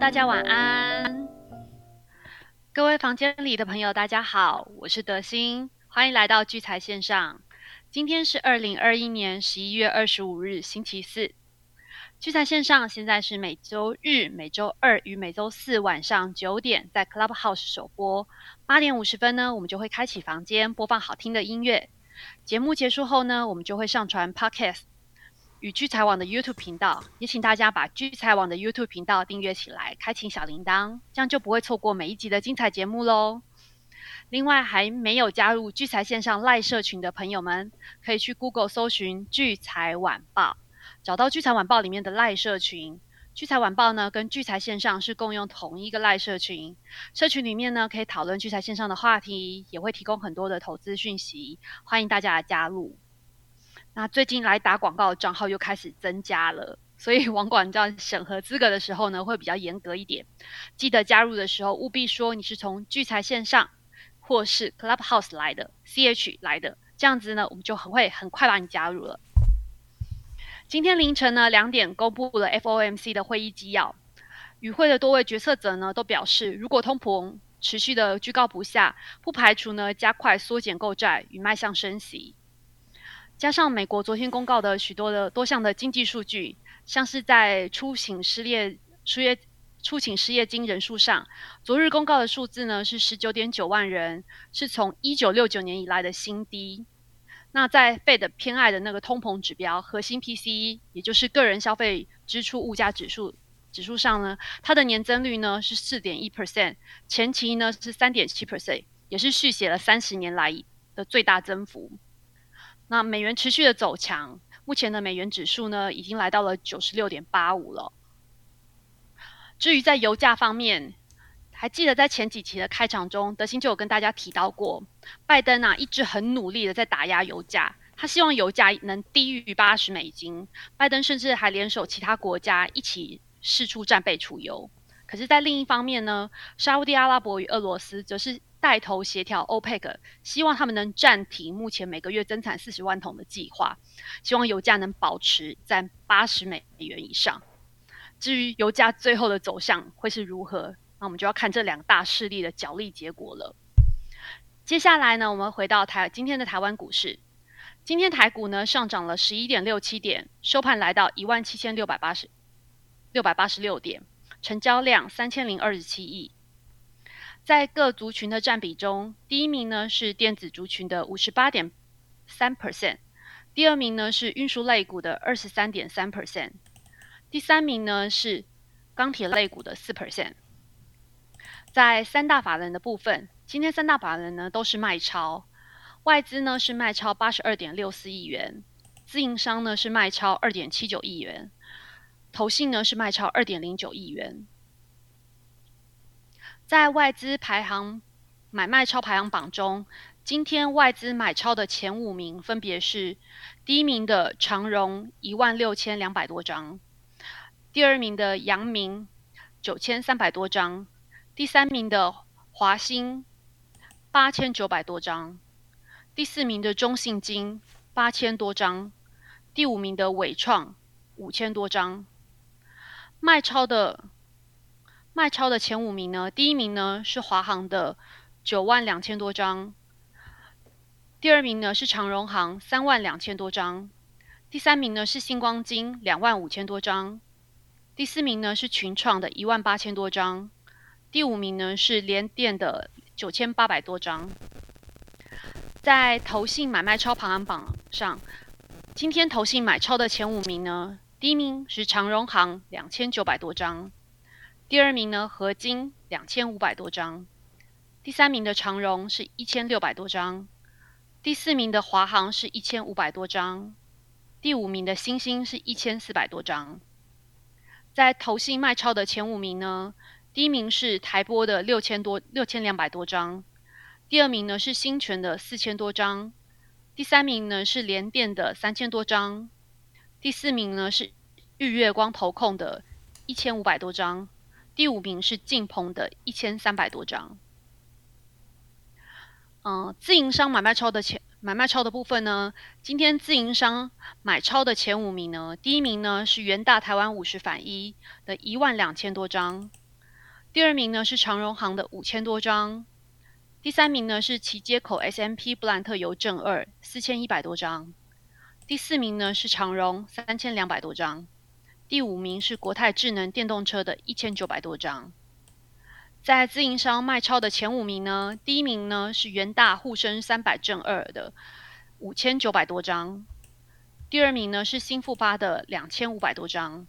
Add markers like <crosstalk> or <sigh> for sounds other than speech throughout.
大家晚安。各位房间里的朋友，大家好，我是德心，欢迎来到聚财线上。今天是二零二一年十一月二十五日，星期四。聚财线上现在是每周日、每周二与每周四晚上九点在 Clubhouse 首播，八点五十分呢，我们就会开启房间播放好听的音乐。节目结束后呢，我们就会上传 Podcast。与聚财网的 YouTube 频道，也请大家把聚财网的 YouTube 频道订阅起来，开启小铃铛，这样就不会错过每一集的精彩节目喽。另外，还没有加入聚财线上赖社群的朋友们，可以去 Google 搜寻聚财晚报，找到聚财晚报里面的赖社群。聚财晚报呢，跟聚财线上是共用同一个赖社群，社群里面呢可以讨论聚财线上的话题，也会提供很多的投资讯息，欢迎大家来加入。那最近来打广告的账号又开始增加了，所以 <laughs> 网管在审核资格的时候呢，会比较严格一点。记得加入的时候，务必说你是从聚财线上或是 Clubhouse 来的，CH 来的，这样子呢，我们就很会很快把你加入了。今天凌晨呢两点公布了 FOMC 的会议纪要，与会的多位决策者呢都表示，如果通膨持续的居高不下，不排除呢加快缩减购债与迈向升息。加上美国昨天公告的许多的多项的经济数据，像是在出请失业、失业、出请失业金人数上，昨日公告的数字呢是十九点九万人，是从一九六九年以来的新低。那在 Fed 偏爱的那个通膨指标核心 PCE，也就是个人消费支出物价指数指数上呢，它的年增率呢是四点一 percent，前期呢是三点七 percent，也是续写了三十年来的最大增幅。那美元持续的走强，目前的美元指数呢，已经来到了九十六点八五了。至于在油价方面，还记得在前几期的开场中，德兴就有跟大家提到过，拜登啊一直很努力的在打压油价，他希望油价能低于八十美金。拜登甚至还联手其他国家一起试出战备储油。可是，在另一方面呢，沙地阿拉伯与俄罗斯则是。带头协调 OPEC，希望他们能暂停目前每个月增产四十万桶的计划，希望油价能保持在八十美元以上。至于油价最后的走向会是如何，那我们就要看这两大势力的角力结果了。接下来呢，我们回到台今天的台湾股市，今天台股呢上涨了十一点六七点，收盘来到一万七千六百八十六百八十六点，成交量三千零二十七亿。在各族群的占比中，第一名呢是电子族群的五十八点三 percent，第二名呢是运输类股的二十三点三 percent，第三名呢是钢铁类股的四 percent。在三大法人的部分，今天三大法人呢都是卖超，外资呢是卖超八十二点六四亿元，自营商呢是卖超二点七九亿元，投信呢是卖超二点零九亿元。在外资排行买卖超排行榜中，今天外资买超的前五名分别是：第一名的长荣一万六千两百多张，第二名的阳明九千三百多张，第三名的华兴八千九百多张，第四名的中信金八千多张，第五名的伟创五千多张，卖超的。卖超的前五名呢，第一名呢是华航的九万两千多张，第二名呢是长荣航三万两千多张，第三名呢是星光金两万五千多张，第四名呢是群创的一万八千多张，第五名呢是联电的九千八百多张。在投信买卖超排行榜上，今天投信买超的前五名呢，第一名是长荣航两千九百多张。第二名呢，合金两千五百多张；第三名的长荣是一千六百多张；第四名的华航是一千五百多张；第五名的星星是一千四百多张。在投信卖超的前五名呢，第一名是台波的六千多六千两百多张；第二名呢是新泉的四千多张；第三名呢是联电的三千多张；第四名呢是日月光投控的一千五百多张。第五名是晋鹏的一千三百多张。嗯，自营商买卖超的前买卖超的部分呢，今天自营商买超的前五名呢，第一名呢是元大台湾五十反一的一万两千多张，第二名呢是长荣行的五千多张，第三名呢是旗接口 S M P 布兰特邮政二四千一百多张，第四名呢是长荣三千两百多张，第五名是国泰智能电动车的一千九百多张。在自营商卖超的前五名呢，第一名呢是元大沪深三百正二的五千九百多张，第二名呢是新富发的两千五百多张，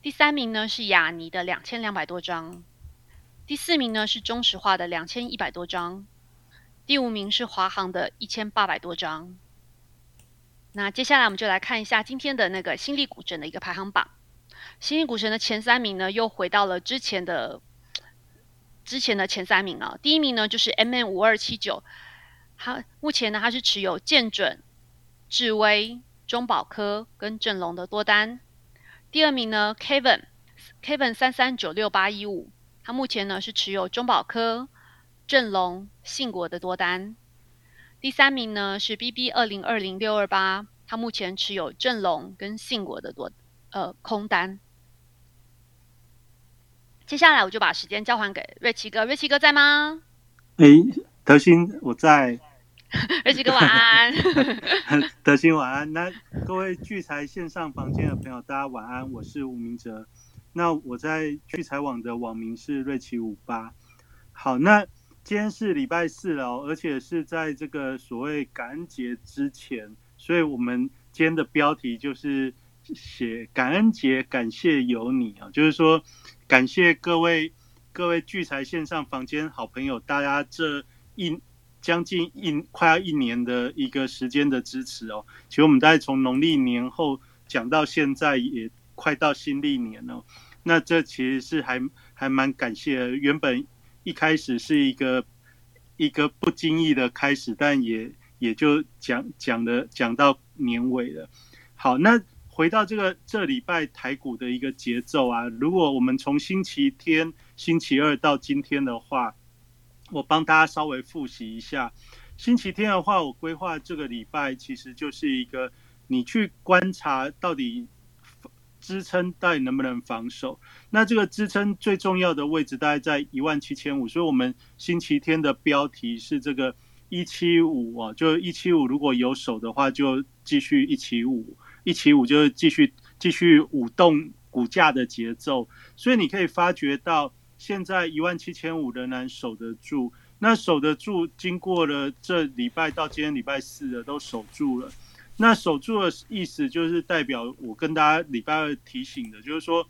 第三名呢是雅尼的两千两百多张，第四名呢是中石化的两千一百多张，第五名是华航的一千八百多张。那接下来我们就来看一下今天的那个新力股神的一个排行榜，新力股神的前三名呢又回到了之前的。之前的前三名啊，第一名呢就是 M N 五二七九，它目前呢它是持有建准、智威、中保科跟正隆的多单。第二名呢 Kevin Kevin 三三九六八一五，它目前呢是持有中保科、正隆、信国的多单。第三名呢是 B B 二零二零六二八，它目前持有正龙跟信国的多呃空单。接下来我就把时间交还给瑞奇哥，瑞奇哥在吗？哎，德兴我在。<laughs> 瑞奇哥晚安。<laughs> 德兴晚安。那各位聚财线上房间的朋友，大家晚安。我是吴明哲。那我在聚财网的网名是瑞奇五八。好，那今天是礼拜四了，而且是在这个所谓感恩节之前，所以我们今天的标题就是写感恩节，感谢有你啊，就是说。感谢各位各位聚财线上房间好朋友，大家这一将近一快要一年的一个时间的支持哦。其实我们大概从农历年后讲到现在，也快到新历年了。那这其实是还还蛮感谢。原本一开始是一个一个不经意的开始，但也也就讲讲的讲到年尾了。好，那。回到这个这礼拜台股的一个节奏啊，如果我们从星期天、星期二到今天的话，我帮大家稍微复习一下。星期天的话，我规划这个礼拜其实就是一个你去观察到底支撑到底能不能防守。那这个支撑最重要的位置大概在一万七千五，所以我们星期天的标题是这个一七五啊，就一七五如果有手的话，就继续一七五。一起舞就继续继续舞动股价的节奏，所以你可以发觉到现在一万七千五仍然守得住。那守得住，经过了这礼拜到今天礼拜四的都守住了。那守住的意思就是代表我跟大家礼拜二提醒的，就是说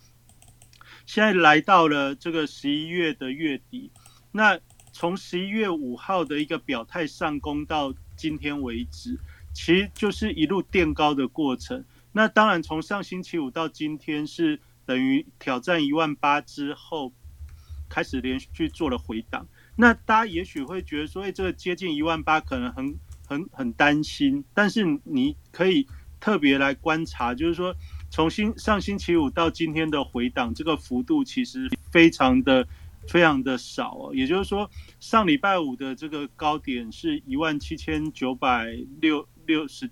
现在来到了这个十一月的月底。那从十一月五号的一个表态上攻到今天为止。其实就是一路垫高的过程。那当然，从上星期五到今天是等于挑战一万八之后，开始连续做了回档。那大家也许会觉得说，哎，这个接近一万八可能很很很担心。但是你可以特别来观察，就是说，从新上星期五到今天的回档，这个幅度其实非常的。非常的少哦，也就是说，上礼拜五的这个高点是一万七千九百六六十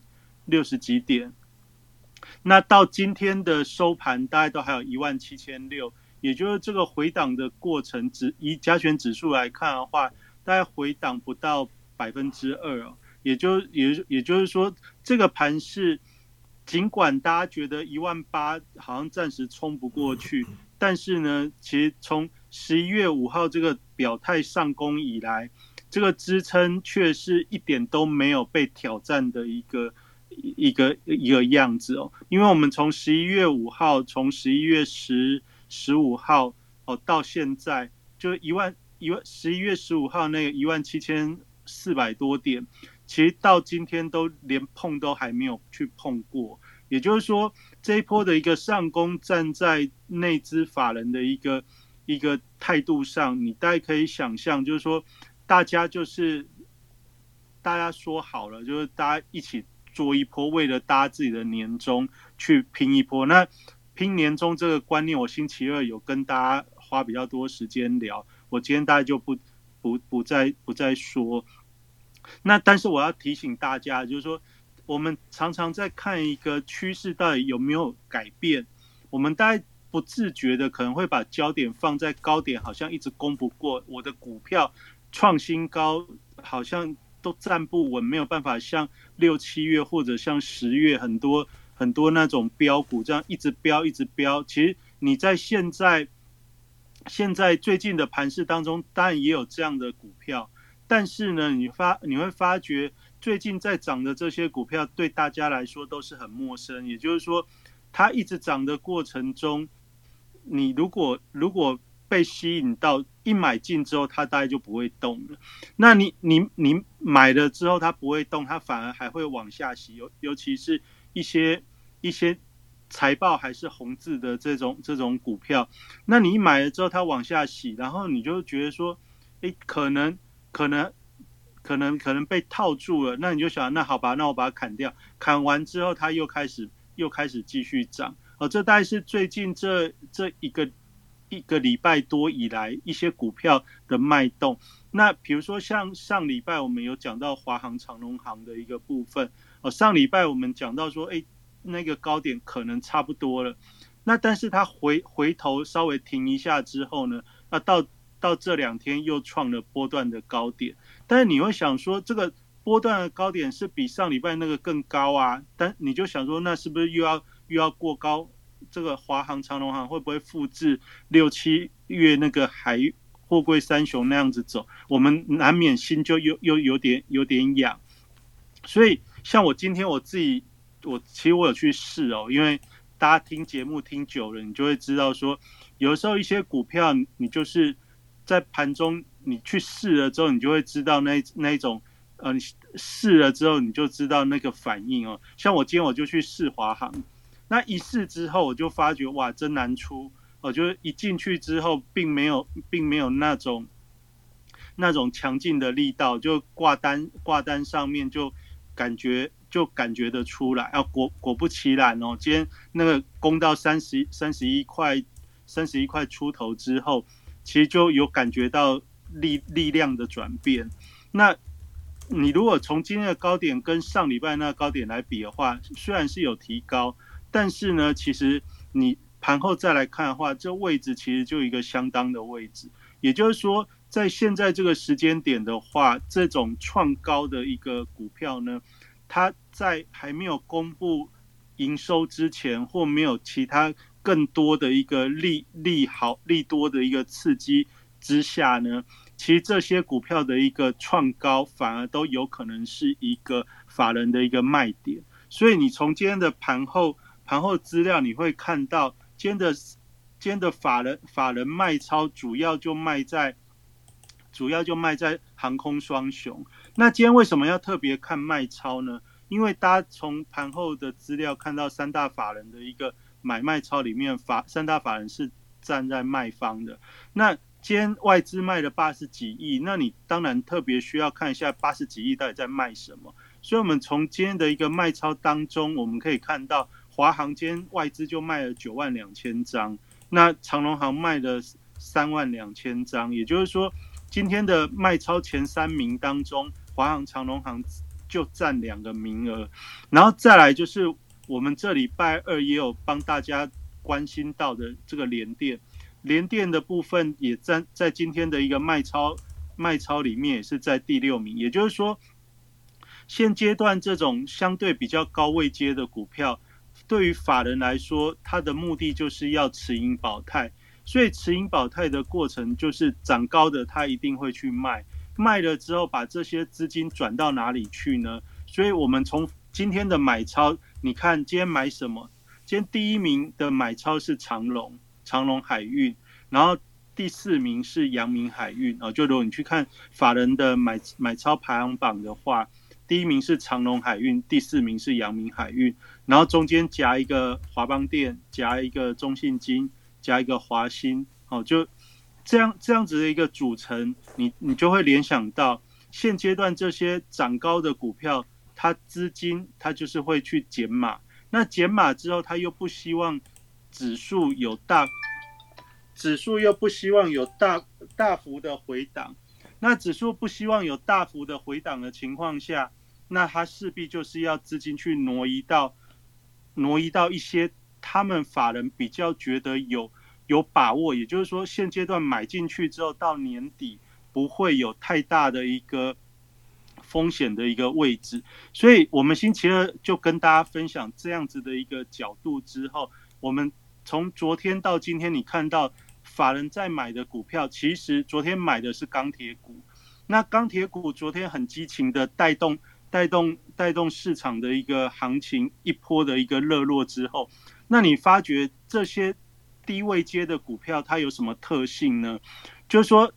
六十几点，那到今天的收盘，大概都还有一万七千六，也就是这个回档的过程，指以加权指数来看的话，大概回档不到百分之二哦，也就也也就是说，这个盘是尽管大家觉得一万八好像暂时冲不过去，但是呢，其实从十一月五号这个表态上攻以来，这个支撑却是一点都没有被挑战的一个一个一个样子哦。因为我们从十一月五号，从十一月十十五号哦到现在，就一万一万十一月十五号那个一万七千四百多点，其实到今天都连碰都还没有去碰过。也就是说，这一波的一个上攻，站在内资法人的一个。一个态度上，你大概可以想象，就是说，大家就是大家说好了，就是大家一起做一波，为了搭自己的年终去拼一波。那拼年终这个观念，我星期二有跟大家花比较多时间聊，我今天大概就不不不再不再说。那但是我要提醒大家，就是说，我们常常在看一个趋势到底有没有改变，我们大概。不自觉的可能会把焦点放在高点，好像一直攻不过我的股票创新高，好像都站不稳，没有办法像六七月或者像十月很多很多那种标股这样一直飙一直飙。其实你在现在现在最近的盘市当中，当然也有这样的股票，但是呢，你发你会发觉最近在涨的这些股票对大家来说都是很陌生，也就是说，它一直涨的过程中。你如果如果被吸引到一买进之后，它大概就不会动了。那你你你买了之后，它不会动，它反而还会往下洗。尤尤其是一些一些财报还是红字的这种这种股票，那你买了之后，它往下洗，然后你就觉得说，诶，可能可能可能可能被套住了。那你就想，那好吧，那我把它砍掉。砍完之后，它又开始又开始继续涨。哦，这大概是最近这这一个一个礼拜多以来一些股票的脉动。那比如说像上礼拜我们有讲到华航、长隆航的一个部分。哦，上礼拜我们讲到说，哎，那个高点可能差不多了。那但是它回回头稍微停一下之后呢，那到到这两天又创了波段的高点。但是你会想说，这个波段的高点是比上礼拜那个更高啊？但你就想说，那是不是又要？又要过高，这个华航、长龙航会不会复制六七月那个海货柜三雄那样子走？我们难免心就又又有点有点痒。所以，像我今天我自己，我其实我有去试哦，因为大家听节目听久了，你就会知道说，有时候一些股票，你就是在盘中你去试了之后，你就会知道那那种，呃，你试了之后你就知道那个反应哦。像我今天我就去试华航。那一试之后，我就发觉哇，真难出。我就一进去之后，并没有，并没有那种那种强劲的力道，就挂单挂单上面就感觉就感觉得出来。啊，果果不其然哦，今天那个攻到三十三十一块三十一块出头之后，其实就有感觉到力力量的转变。那你如果从今天的高点跟上礼拜那个高点来比的话，虽然是有提高。但是呢，其实你盘后再来看的话，这位置其实就一个相当的位置。也就是说，在现在这个时间点的话，这种创高的一个股票呢，它在还没有公布营收之前，或没有其他更多的一个利利好利多的一个刺激之下呢，其实这些股票的一个创高，反而都有可能是一个法人的一个卖点。所以你从今天的盘后。盘后资料你会看到，今天的今天的法人法人卖超主要就卖在主要就卖在航空双雄。那今天为什么要特别看卖超呢？因为大家从盘后的资料看到三大法人的一个买卖超里面，法三大法人是站在卖方的。那今天外资卖了八十几亿，那你当然特别需要看一下八十几亿到底在卖什么。所以，我们从今天的一个卖超当中，我们可以看到。华航今天外资就卖了九万两千张，那长隆行卖了三万两千张，也就是说，今天的卖超前三名当中，华航、长隆行就占两个名额，然后再来就是我们这礼拜二也有帮大家关心到的这个联电，联电的部分也在在今天的一个卖超卖超里面也是在第六名，也就是说，现阶段这种相对比较高位阶的股票。对于法人来说，它的目的就是要持盈保泰，所以持盈保泰的过程就是涨高的，它一定会去卖，卖了之后把这些资金转到哪里去呢？所以我们从今天的买超，你看今天买什么？今天第一名的买超是长隆，长隆海运，然后第四名是阳明海运啊。就如果你去看法人的买买超排行榜的话。第一名是长隆海运，第四名是阳明海运，然后中间夹一个华邦电，夹一个中信金，夹一个华兴，哦，就这样这样子的一个组成，你你就会联想到现阶段这些涨高的股票，它资金它就是会去减码，那减码之后，他又不希望指数有大，指数又不希望有大大幅的回档。那指数不希望有大幅的回档的情况下，那他势必就是要资金去挪移到挪移到一些他们法人比较觉得有有把握，也就是说现阶段买进去之后到年底不会有太大的一个风险的一个位置，所以我们星期二就跟大家分享这样子的一个角度之后，我们从昨天到今天，你看到法人在买的股票，其实昨天买的是钢铁股，那钢铁股昨天很激情的带动带动带动市场的一个行情一波的一个热络之后。那你发觉这些低位接的股票它有什么特性呢？就是说，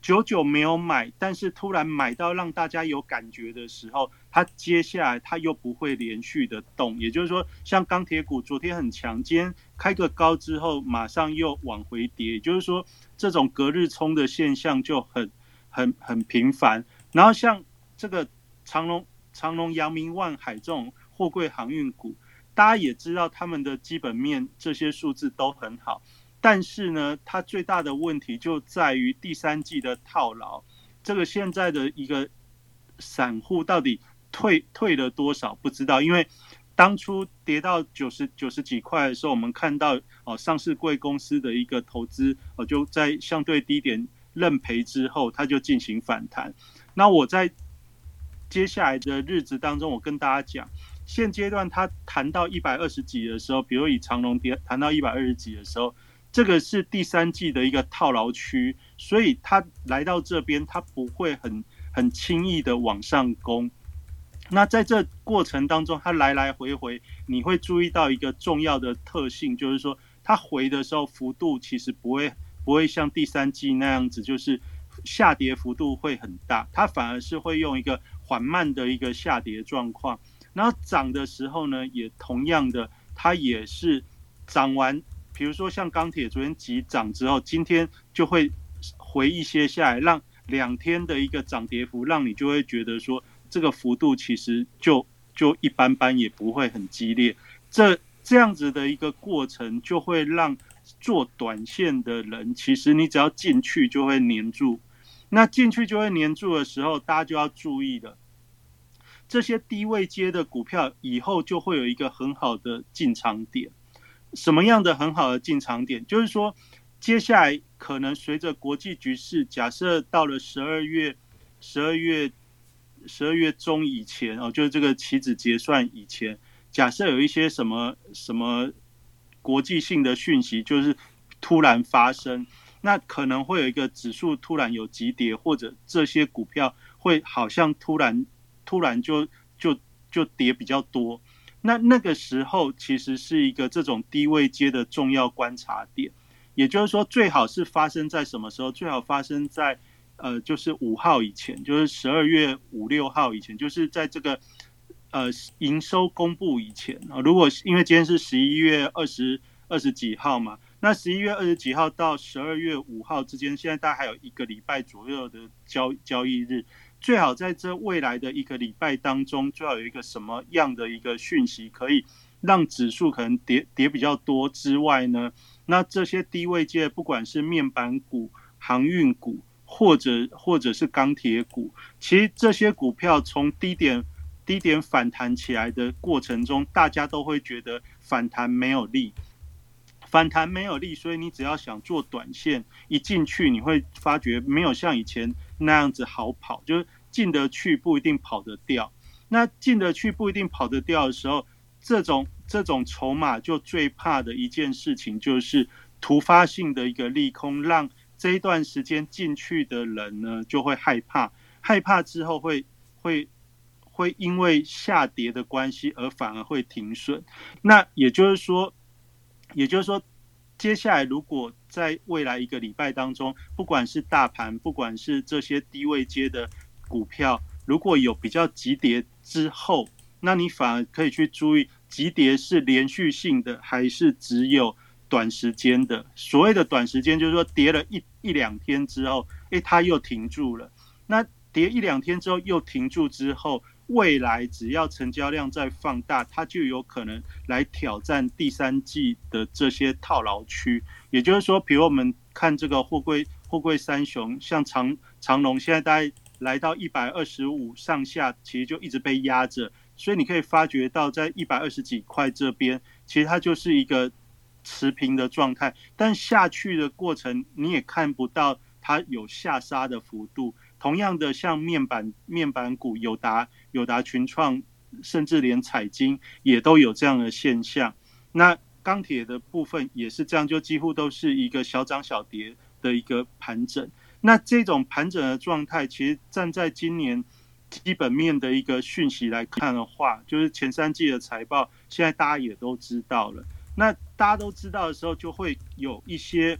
久久没有买，但是突然买到让大家有感觉的时候，它接下来它又不会连续的动。也就是说，像钢铁股昨天很强，今天开个高之后马上又往回跌，也就是说，这种隔日冲的现象就很很很频繁。然后像这个长隆、长隆、阳明、万海这种货柜航运股。大家也知道，他们的基本面这些数字都很好，但是呢，它最大的问题就在于第三季的套牢。这个现在的一个散户到底退退了多少不知道，因为当初跌到九十九十几块的时候，我们看到哦，上市贵公司的一个投资哦，就在相对低点认赔之后，它就进行反弹。那我在接下来的日子当中，我跟大家讲。现阶段它谈到一百二十几的时候，比如以长隆跌谈到一百二十几的时候，这个是第三季的一个套牢区，所以它来到这边，它不会很很轻易的往上攻。那在这过程当中，它来来回回，你会注意到一个重要的特性，就是说它回的时候幅度其实不会不会像第三季那样子，就是下跌幅度会很大，它反而是会用一个缓慢的一个下跌状况。然后涨的时候呢，也同样的，它也是涨完，比如说像钢铁昨天急涨之后，今天就会回一些下来，让两天的一个涨跌幅，让你就会觉得说这个幅度其实就就一般般，也不会很激烈。这这样子的一个过程，就会让做短线的人，其实你只要进去就会黏住。那进去就会黏住的时候，大家就要注意的。这些低位接的股票以后就会有一个很好的进场点。什么样的很好的进场点？就是说，接下来可能随着国际局势，假设到了十二月、十二月、十二月中以前哦，就是这个期指结算以前，假设有一些什么什么国际性的讯息，就是突然发生，那可能会有一个指数突然有急跌，或者这些股票会好像突然。突然就就就跌比较多，那那个时候其实是一个这种低位接的重要观察点，也就是说最好是发生在什么时候？最好发生在呃就是五号以前，就是十二月五六号以前，就是在这个呃营收公布以前啊。如果因为今天是十一月二十二十几号嘛，那十一月二十几号到十二月五号之间，现在大概还有一个礼拜左右的交交易日。最好在这未来的一个礼拜当中，最好有一个什么样的一个讯息，可以让指数可能跌跌比较多之外呢？那这些低位界，不管是面板股、航运股，或者或者是钢铁股，其实这些股票从低点低点反弹起来的过程中，大家都会觉得反弹没有力，反弹没有力，所以你只要想做短线，一进去你会发觉没有像以前。那样子好跑，就是进得去不一定跑得掉。那进得去不一定跑得掉的时候，这种这种筹码就最怕的一件事情就是突发性的一个利空，让这一段时间进去的人呢就会害怕，害怕之后会会会因为下跌的关系而反而会停损。那也就是说，也就是说。接下来，如果在未来一个礼拜当中，不管是大盘，不管是这些低位接的股票，如果有比较急跌之后，那你反而可以去注意，急跌是连续性的，还是只有短时间的？所谓的短时间，就是说跌了一一两天之后，诶，它又停住了。那跌一两天之后又停住之后。未来只要成交量在放大，它就有可能来挑战第三季的这些套牢区。也就是说，比如我们看这个货柜货柜三雄，像长长龙，现在大概来到一百二十五上下，其实就一直被压着。所以你可以发觉到，在一百二十几块这边，其实它就是一个持平的状态，但下去的过程你也看不到它有下杀的幅度。同样的，像面板面板股友达、友达群创，甚至连彩金也都有这样的现象。那钢铁的部分也是这样，就几乎都是一个小涨小跌的一个盘整。那这种盘整的状态，其实站在今年基本面的一个讯息来看的话，就是前三季的财报，现在大家也都知道了。那大家都知道的时候，就会有一些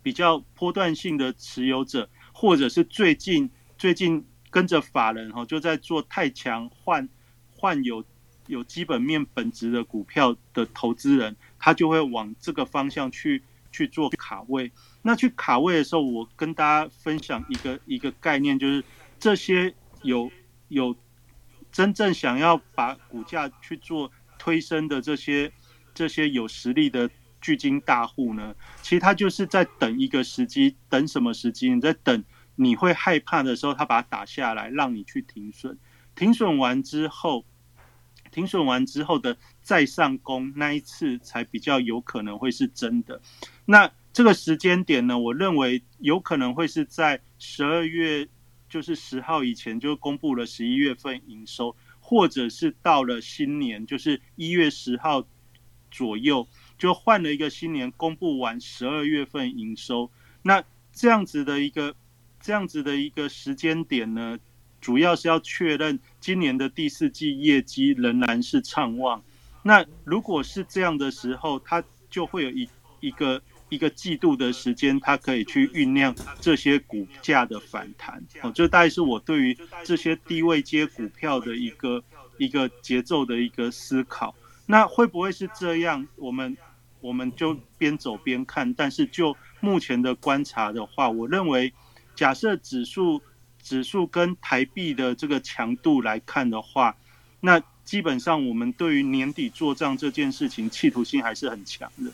比较波段性的持有者。或者是最近最近跟着法人哈，就在做太强换换有有基本面本质的股票的投资人，他就会往这个方向去去做卡位。那去卡位的时候，我跟大家分享一个一个概念，就是这些有有真正想要把股价去做推升的这些这些有实力的。巨金大户呢，其实他就是在等一个时机，等什么时机？你在等你会害怕的时候，他把它打下来，让你去停损。停损完之后，停损完之后的再上攻那一次才比较有可能会是真的。那这个时间点呢，我认为有可能会是在十二月，就是十号以前就公布了十一月份营收，或者是到了新年，就是一月十号左右。就换了一个新年，公布完十二月份营收，那这样子的一个这样子的一个时间点呢，主要是要确认今年的第四季业绩仍然是畅旺。那如果是这样的时候，它就会有一一个一个季度的时间，它可以去酝酿这些股价的反弹。哦，这大概是我对于这些低位接股票的一个一个节奏的一个思考。那会不会是这样？我们我们就边走边看，但是就目前的观察的话，我认为，假设指数指数跟台币的这个强度来看的话，那基本上我们对于年底做账这件事情企图心还是很强的。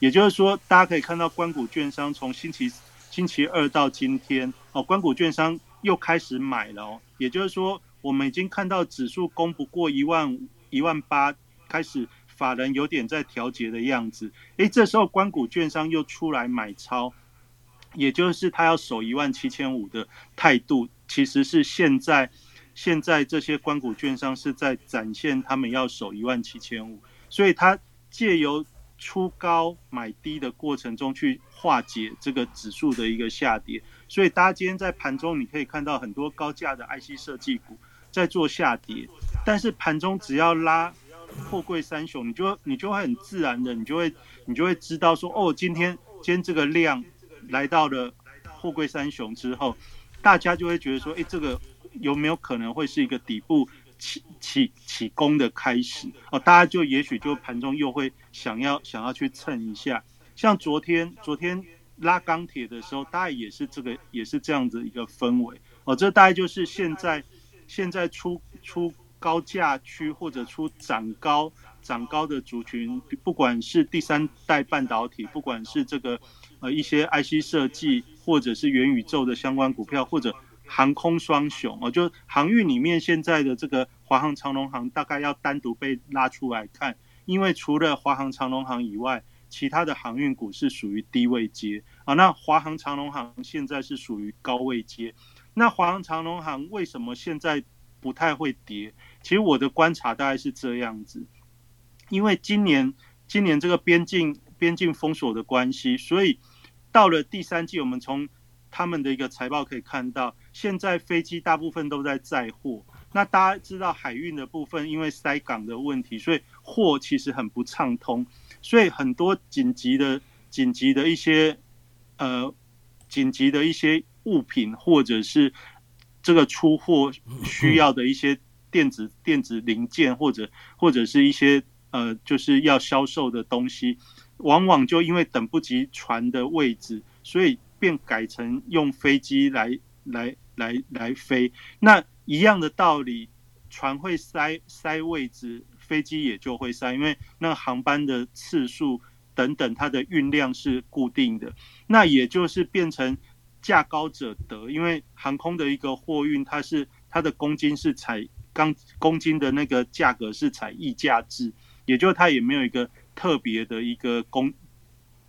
也就是说，大家可以看到，关谷券商从星期星期二到今天，哦，关谷券商又开始买了哦。也就是说，我们已经看到指数攻不过一万一万八，开始。法人有点在调节的样子，诶，这时候关谷券商又出来买超，也就是他要守一万七千五的态度，其实是现在现在这些关谷券商是在展现他们要守一万七千五，所以他借由出高买低的过程中去化解这个指数的一个下跌，所以大家今天在盘中你可以看到很多高价的 IC 设计股在做下跌，但是盘中只要拉。货柜三雄，你就你就会很自然的，你就会你就会知道说，哦，今天今天这个量来到了货柜三雄之后，大家就会觉得说，哎，这个有没有可能会是一个底部起起起攻的开始？哦，大家就也许就盘中又会想要想要去蹭一下，像昨天昨天拉钢铁的时候，大概也是这个也是这样子一个氛围。哦，这大概就是现在现在出出。高价区或者出涨高涨高的族群，不管是第三代半导体，不管是这个呃一些 IC 设计，或者是元宇宙的相关股票，或者航空双雄哦，就航运里面现在的这个华航、长龙航，大概要单独被拉出来看，因为除了华航、长龙航以外，其他的航运股是属于低位阶啊。那华航、长龙航现在是属于高位阶，那华航、长龙航为什么现在不太会跌？其实我的观察大概是这样子，因为今年今年这个边境边境封锁的关系，所以到了第三季，我们从他们的一个财报可以看到，现在飞机大部分都在载货。那大家知道海运的部分，因为塞港的问题，所以货其实很不畅通，所以很多紧急的紧急的一些呃紧急的一些物品，或者是这个出货需要的一些。电子电子零件或者或者是一些呃，就是要销售的东西，往往就因为等不及船的位置，所以便改成用飞机来来来来飞。那一样的道理，船会塞塞位置，飞机也就会塞，因为那航班的次数等等，它的运量是固定的。那也就是变成价高者得，因为航空的一个货运，它是它的公斤是采。钢公斤的那个价格是采溢价制，也就是它也没有一个特别的一个公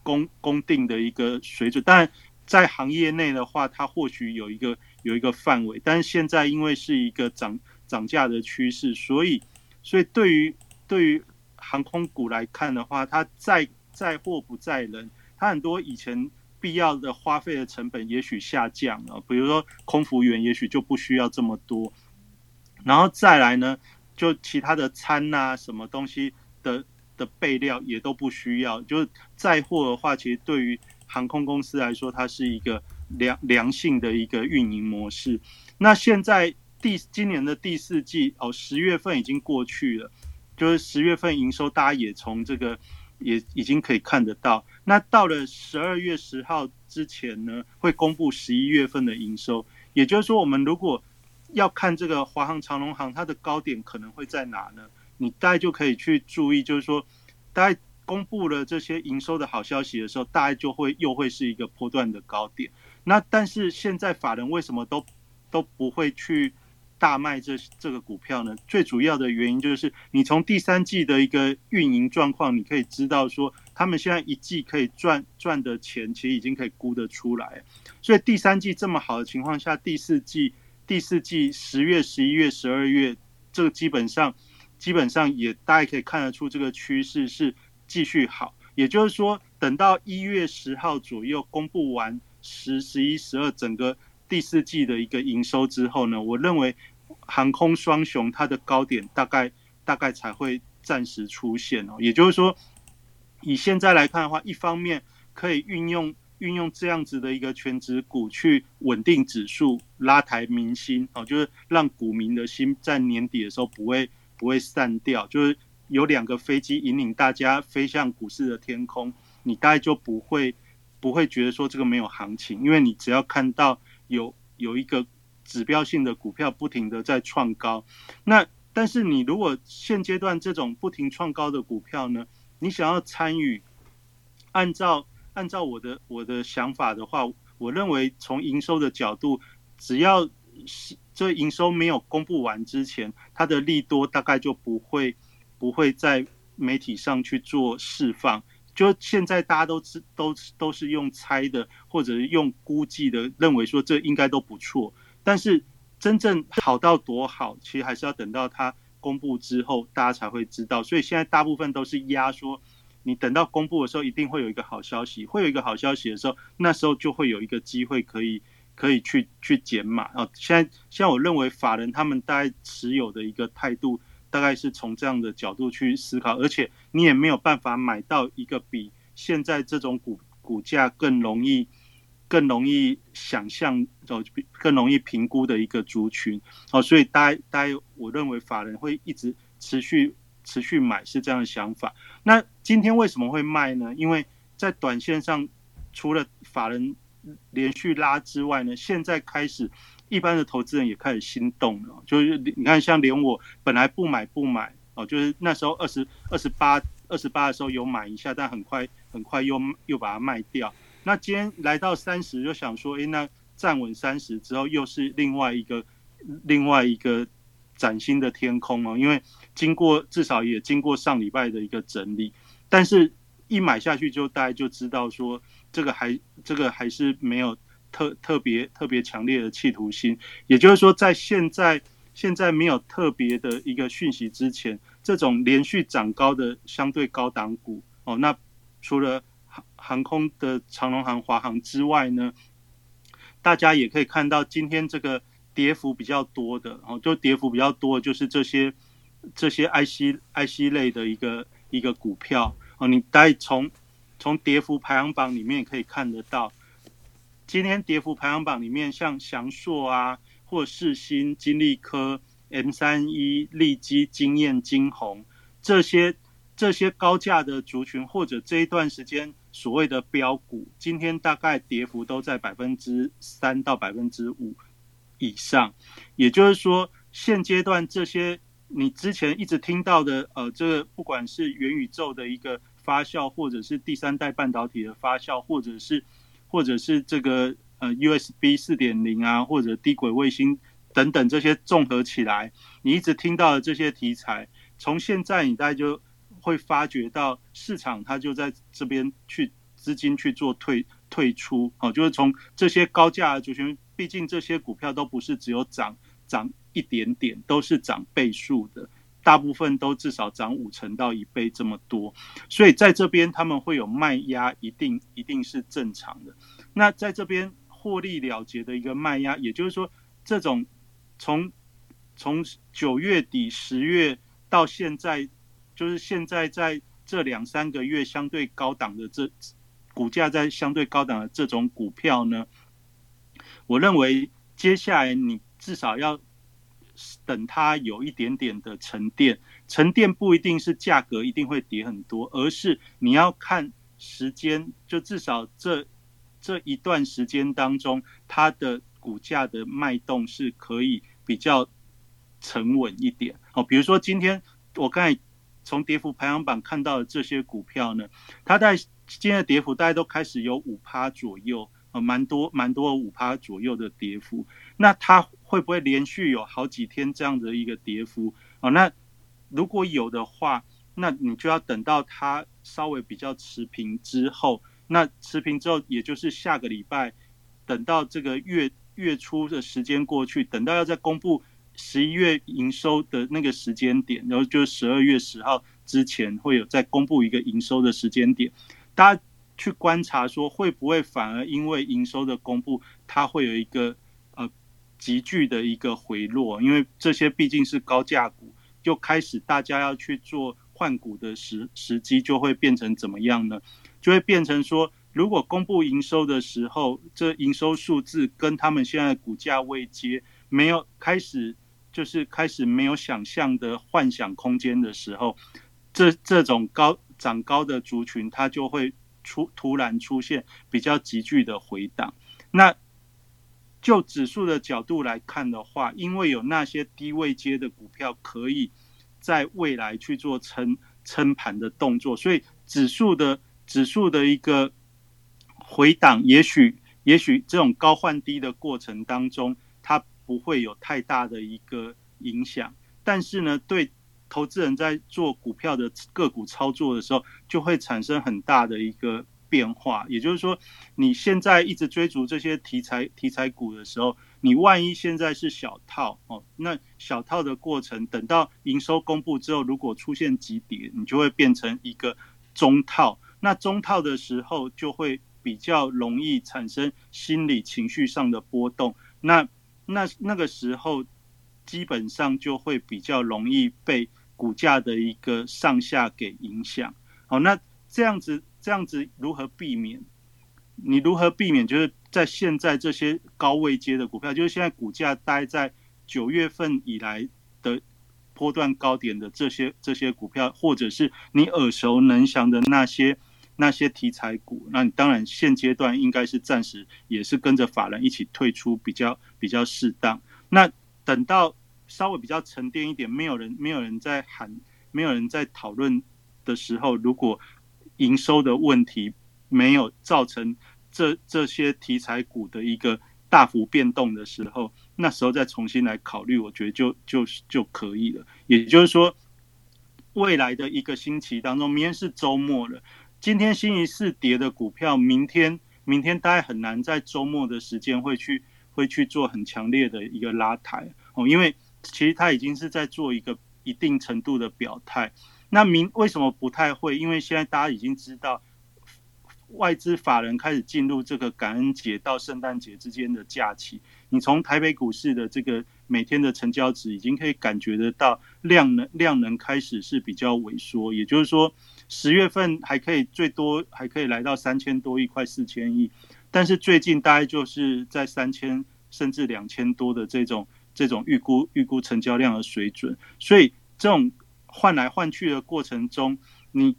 公公定的一个水准，但在行业内的话，它或许有一个有一个范围，但是现在因为是一个涨涨价的趋势，所以所以对于对于航空股来看的话，它载载货不载人，它很多以前必要的花费的成本也许下降了，比如说空服员也许就不需要这么多，然后再来呢，就其他的餐啊什么东西的的备料也都不需要，就是载货的话，其实对于航空公司来说，它是一个良良性的一个运营模式。那现在第今年的第四季哦，十月份已经过去了。就是十月份营收，大家也从这个也已经可以看得到。那到了十二月十号之前呢，会公布十一月份的营收。也就是说，我们如果要看这个华航、长龙航，它的高点可能会在哪呢？你大概就可以去注意，就是说，大概公布了这些营收的好消息的时候，大概就会又会是一个波段的高点。那但是现在法人为什么都都不会去？大卖这这个股票呢，最主要的原因就是你从第三季的一个运营状况，你可以知道说，他们现在一季可以赚赚的钱，其实已经可以估得出来。所以第三季这么好的情况下，第四季第四季十月、十一月、十二月，这个基本上基本上也大家可以看得出这个趋势是继续好。也就是说，等到一月十号左右公布完十、十一、十二整个第四季的一个营收之后呢，我认为。航空双雄，它的高点大概大概才会暂时出现哦。也就是说，以现在来看的话，一方面可以运用运用这样子的一个全值股去稳定指数，拉抬民心哦，就是让股民的心在年底的时候不会不会散掉。就是有两个飞机引领大家飞向股市的天空，你大概就不会不会觉得说这个没有行情，因为你只要看到有有一个。指标性的股票不停的在创高，那但是你如果现阶段这种不停创高的股票呢，你想要参与，按照按照我的我的想法的话，我认为从营收的角度，只要是这营收没有公布完之前，它的利多大概就不会不会在媒体上去做释放。就现在大家都知都都是用猜的或者用估计的，认为说这应该都不错。但是真正好到多好，其实还是要等到它公布之后，大家才会知道。所以现在大部分都是压说，你等到公布的时候，一定会有一个好消息。会有一个好消息的时候，那时候就会有一个机会可以可以去去减码啊。现在现在我认为法人他们大概持有的一个态度，大概是从这样的角度去思考，而且你也没有办法买到一个比现在这种股股价更容易。更容易想象，哦，更容易评估的一个族群，哦，所以大家，大家，我认为法人会一直持续持续买，是这样的想法。那今天为什么会卖呢？因为在短线上，除了法人连续拉之外呢，现在开始一般的投资人也开始心动了，就是你看，像连我本来不买不买，哦，就是那时候二十二十八二十八的时候有买一下，但很快很快又又把它卖掉。那今天来到三十，就想说，哎，那站稳三十之后，又是另外一个另外一个崭新的天空哦。因为经过至少也经过上礼拜的一个整理，但是一买下去就大家就知道说，这个还这个还是没有特特别特别强烈的企图心。也就是说，在现在现在没有特别的一个讯息之前，这种连续涨高的相对高档股哦，那除了航空的长龙航、华航之外呢，大家也可以看到今天这个跌幅比较多的，哦，就跌幅比较多，就是这些这些 IC IC 类的一个一个股票哦。你待从从跌幅排行榜里面可以看得到，今天跌幅排行榜里面，像翔硕啊，或世新、金利科、M 三一、利基、经验、金鸿这些这些高价的族群，或者这一段时间。所谓的标股，今天大概跌幅都在百分之三到百分之五以上，也就是说，现阶段这些你之前一直听到的，呃，这个不管是元宇宙的一个发酵，或者是第三代半导体的发酵，或者是或者是这个呃 USB 四点零啊，或者低轨卫星等等这些综合起来，你一直听到的这些题材，从现在你大概就会发觉到市场它就在这边去资金去做退退出，哦，就是从这些高价的族群，毕竟这些股票都不是只有涨涨一点点，都是涨倍数的，大部分都至少涨五成到一倍这么多，所以在这边他们会有卖压，一定一定是正常的。那在这边获利了结的一个卖压，也就是说，这种从从九月底十月到现在。就是现在在这两三个月相对高档的这股价在相对高档的这种股票呢，我认为接下来你至少要等它有一点点的沉淀，沉淀不一定是价格一定会跌很多，而是你要看时间，就至少这这一段时间当中，它的股价的脉动是可以比较沉稳一点。哦，比如说今天我刚才。从跌幅排行榜看到的这些股票呢，它在今天的跌幅大概都开始有五趴左右，呃，蛮多蛮多五趴左右的跌幅。那它会不会连续有好几天这样的一个跌幅？哦，那如果有的话，那你就要等到它稍微比较持平之后，那持平之后，也就是下个礼拜，等到这个月月初的时间过去，等到要再公布。十一月营收的那个时间点，然后就是十二月十号之前会有再公布一个营收的时间点，大家去观察说会不会反而因为营收的公布，它会有一个呃急剧的一个回落，因为这些毕竟是高价股，就开始大家要去做换股的时时机就会变成怎么样呢？就会变成说，如果公布营收的时候，这营收数字跟他们现在股价未接，没有开始。就是开始没有想象的幻想空间的时候，这这种高涨高的族群，它就会出突然出现比较急剧的回档。那就指数的角度来看的话，因为有那些低位接的股票可以在未来去做撑撑盘的动作，所以指数的指数的一个回档，也许也许这种高换低的过程当中，它。不会有太大的一个影响，但是呢，对投资人在做股票的个股操作的时候，就会产生很大的一个变化。也就是说，你现在一直追逐这些题材题材股的时候，你万一现在是小套哦，那小套的过程，等到营收公布之后，如果出现急跌，你就会变成一个中套。那中套的时候，就会比较容易产生心理情绪上的波动。那那那个时候，基本上就会比较容易被股价的一个上下给影响。好，那这样子这样子如何避免？你如何避免？就是在现在这些高位接的股票，就是现在股价待在九月份以来的波段高点的这些这些股票，或者是你耳熟能详的那些。那些题材股，那你当然现阶段应该是暂时也是跟着法人一起退出，比较比较适当。那等到稍微比较沉淀一点，没有人没有人在喊，没有人在讨论的时候，如果营收的问题没有造成这这些题材股的一个大幅变动的时候，那时候再重新来考虑，我觉得就就就可以了。也就是说，未来的一个星期当中，明天是周末了。今天星期四跌的股票，明天明天大概很难在周末的时间会去会去做很强烈的一个拉抬哦，因为其实它已经是在做一个一定程度的表态。那明为什么不太会？因为现在大家已经知道。外资法人开始进入这个感恩节到圣诞节之间的假期，你从台北股市的这个每天的成交值已经可以感觉得到量能量能开始是比较萎缩，也就是说十月份还可以最多还可以来到三千多亿快四千亿，但是最近大概就是在三千甚至两千多的这种这种预估预估成交量的水准，所以这种换来换去的过程中，你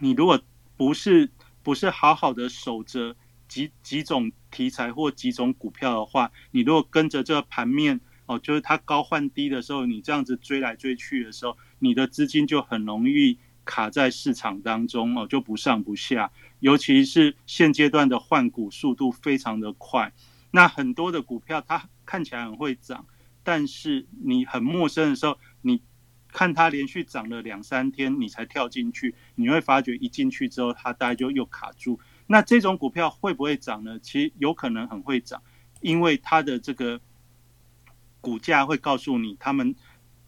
你如果不是不是好好的守着几几种题材或几种股票的话，你如果跟着这个盘面哦，就是它高换低的时候，你这样子追来追去的时候，你的资金就很容易卡在市场当中哦，就不上不下。尤其是现阶段的换股速度非常的快，那很多的股票它看起来很会涨，但是你很陌生的时候，你看它连续涨了两三天，你才跳进去，你会发觉一进去之后，它大概就又卡住。那这种股票会不会涨呢？其实有可能很会涨，因为它的这个股价会告诉你，他们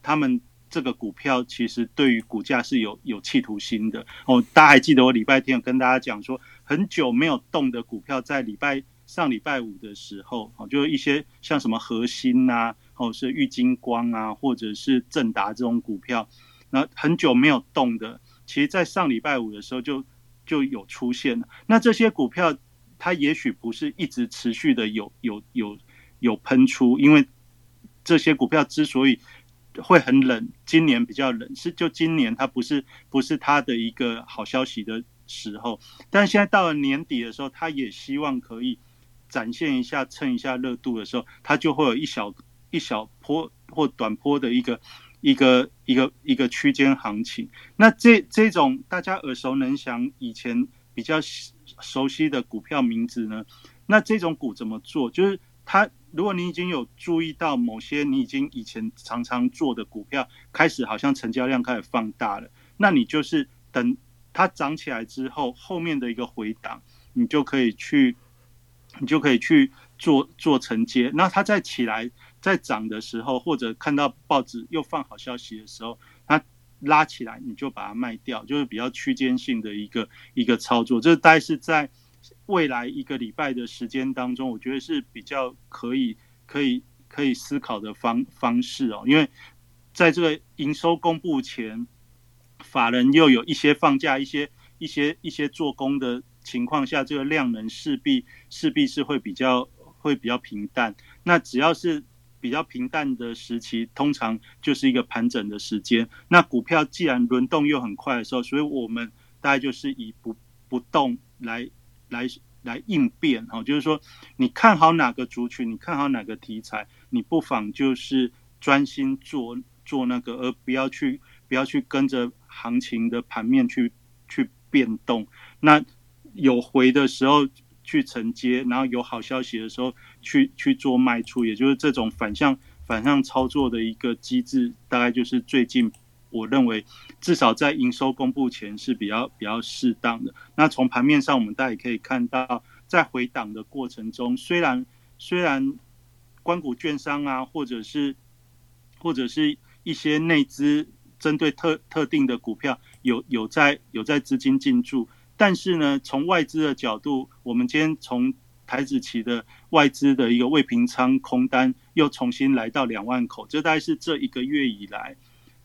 他们这个股票其实对于股价是有有企图心的哦。大家还记得我礼拜天有跟大家讲说，很久没有动的股票，在礼拜上礼拜五的时候，哦，就一些像什么核心呐，哦是玉金光啊，或者是正达这种股票，那很久没有动的，其实在上礼拜五的时候就。就有出现了。那这些股票，它也许不是一直持续的有有有有喷出，因为这些股票之所以会很冷，今年比较冷，是就今年它不是不是它的一个好消息的时候。但现在到了年底的时候，它也希望可以展现一下、蹭一下热度的时候，它就会有一小一小波或短波的一个。一个一个一个区间行情，那这这种大家耳熟能详、以前比较熟悉的股票名字呢？那这种股怎么做？就是它，如果你已经有注意到某些你已经以前常常做的股票开始好像成交量开始放大了，那你就是等它涨起来之后，后面的一个回档，你就可以去，你就可以去做做承接，那它再起来。在涨的时候，或者看到报纸又放好消息的时候，它拉起来，你就把它卖掉，就是比较区间性的一个一个操作。这大概是在未来一个礼拜的时间当中，我觉得是比较可以可以可以思考的方方式哦。因为在这个营收公布前，法人又有一些放假、一些一些一些做工的情况下，这个量能势必势必是会比较会比较平淡。那只要是比较平淡的时期，通常就是一个盘整的时间。那股票既然轮动又很快的时候，所以我们大概就是以不不动来来来应变哈。就是说，你看好哪个族群，你看好哪个题材，你不妨就是专心做做那个，而不要去不要去跟着行情的盘面去去变动。那有回的时候。去承接，然后有好消息的时候去去做卖出，也就是这种反向反向操作的一个机制，大概就是最近我认为至少在营收公布前是比较比较适当的。那从盘面上，我们大家也可以看到，在回档的过程中，虽然虽然关谷券商啊，或者是或者是一些内资针对特特定的股票有有在有在资金进驻。但是呢，从外资的角度，我们今天从台子期的外资的一个未平仓空单又重新来到两万口，这大概是这一个月以来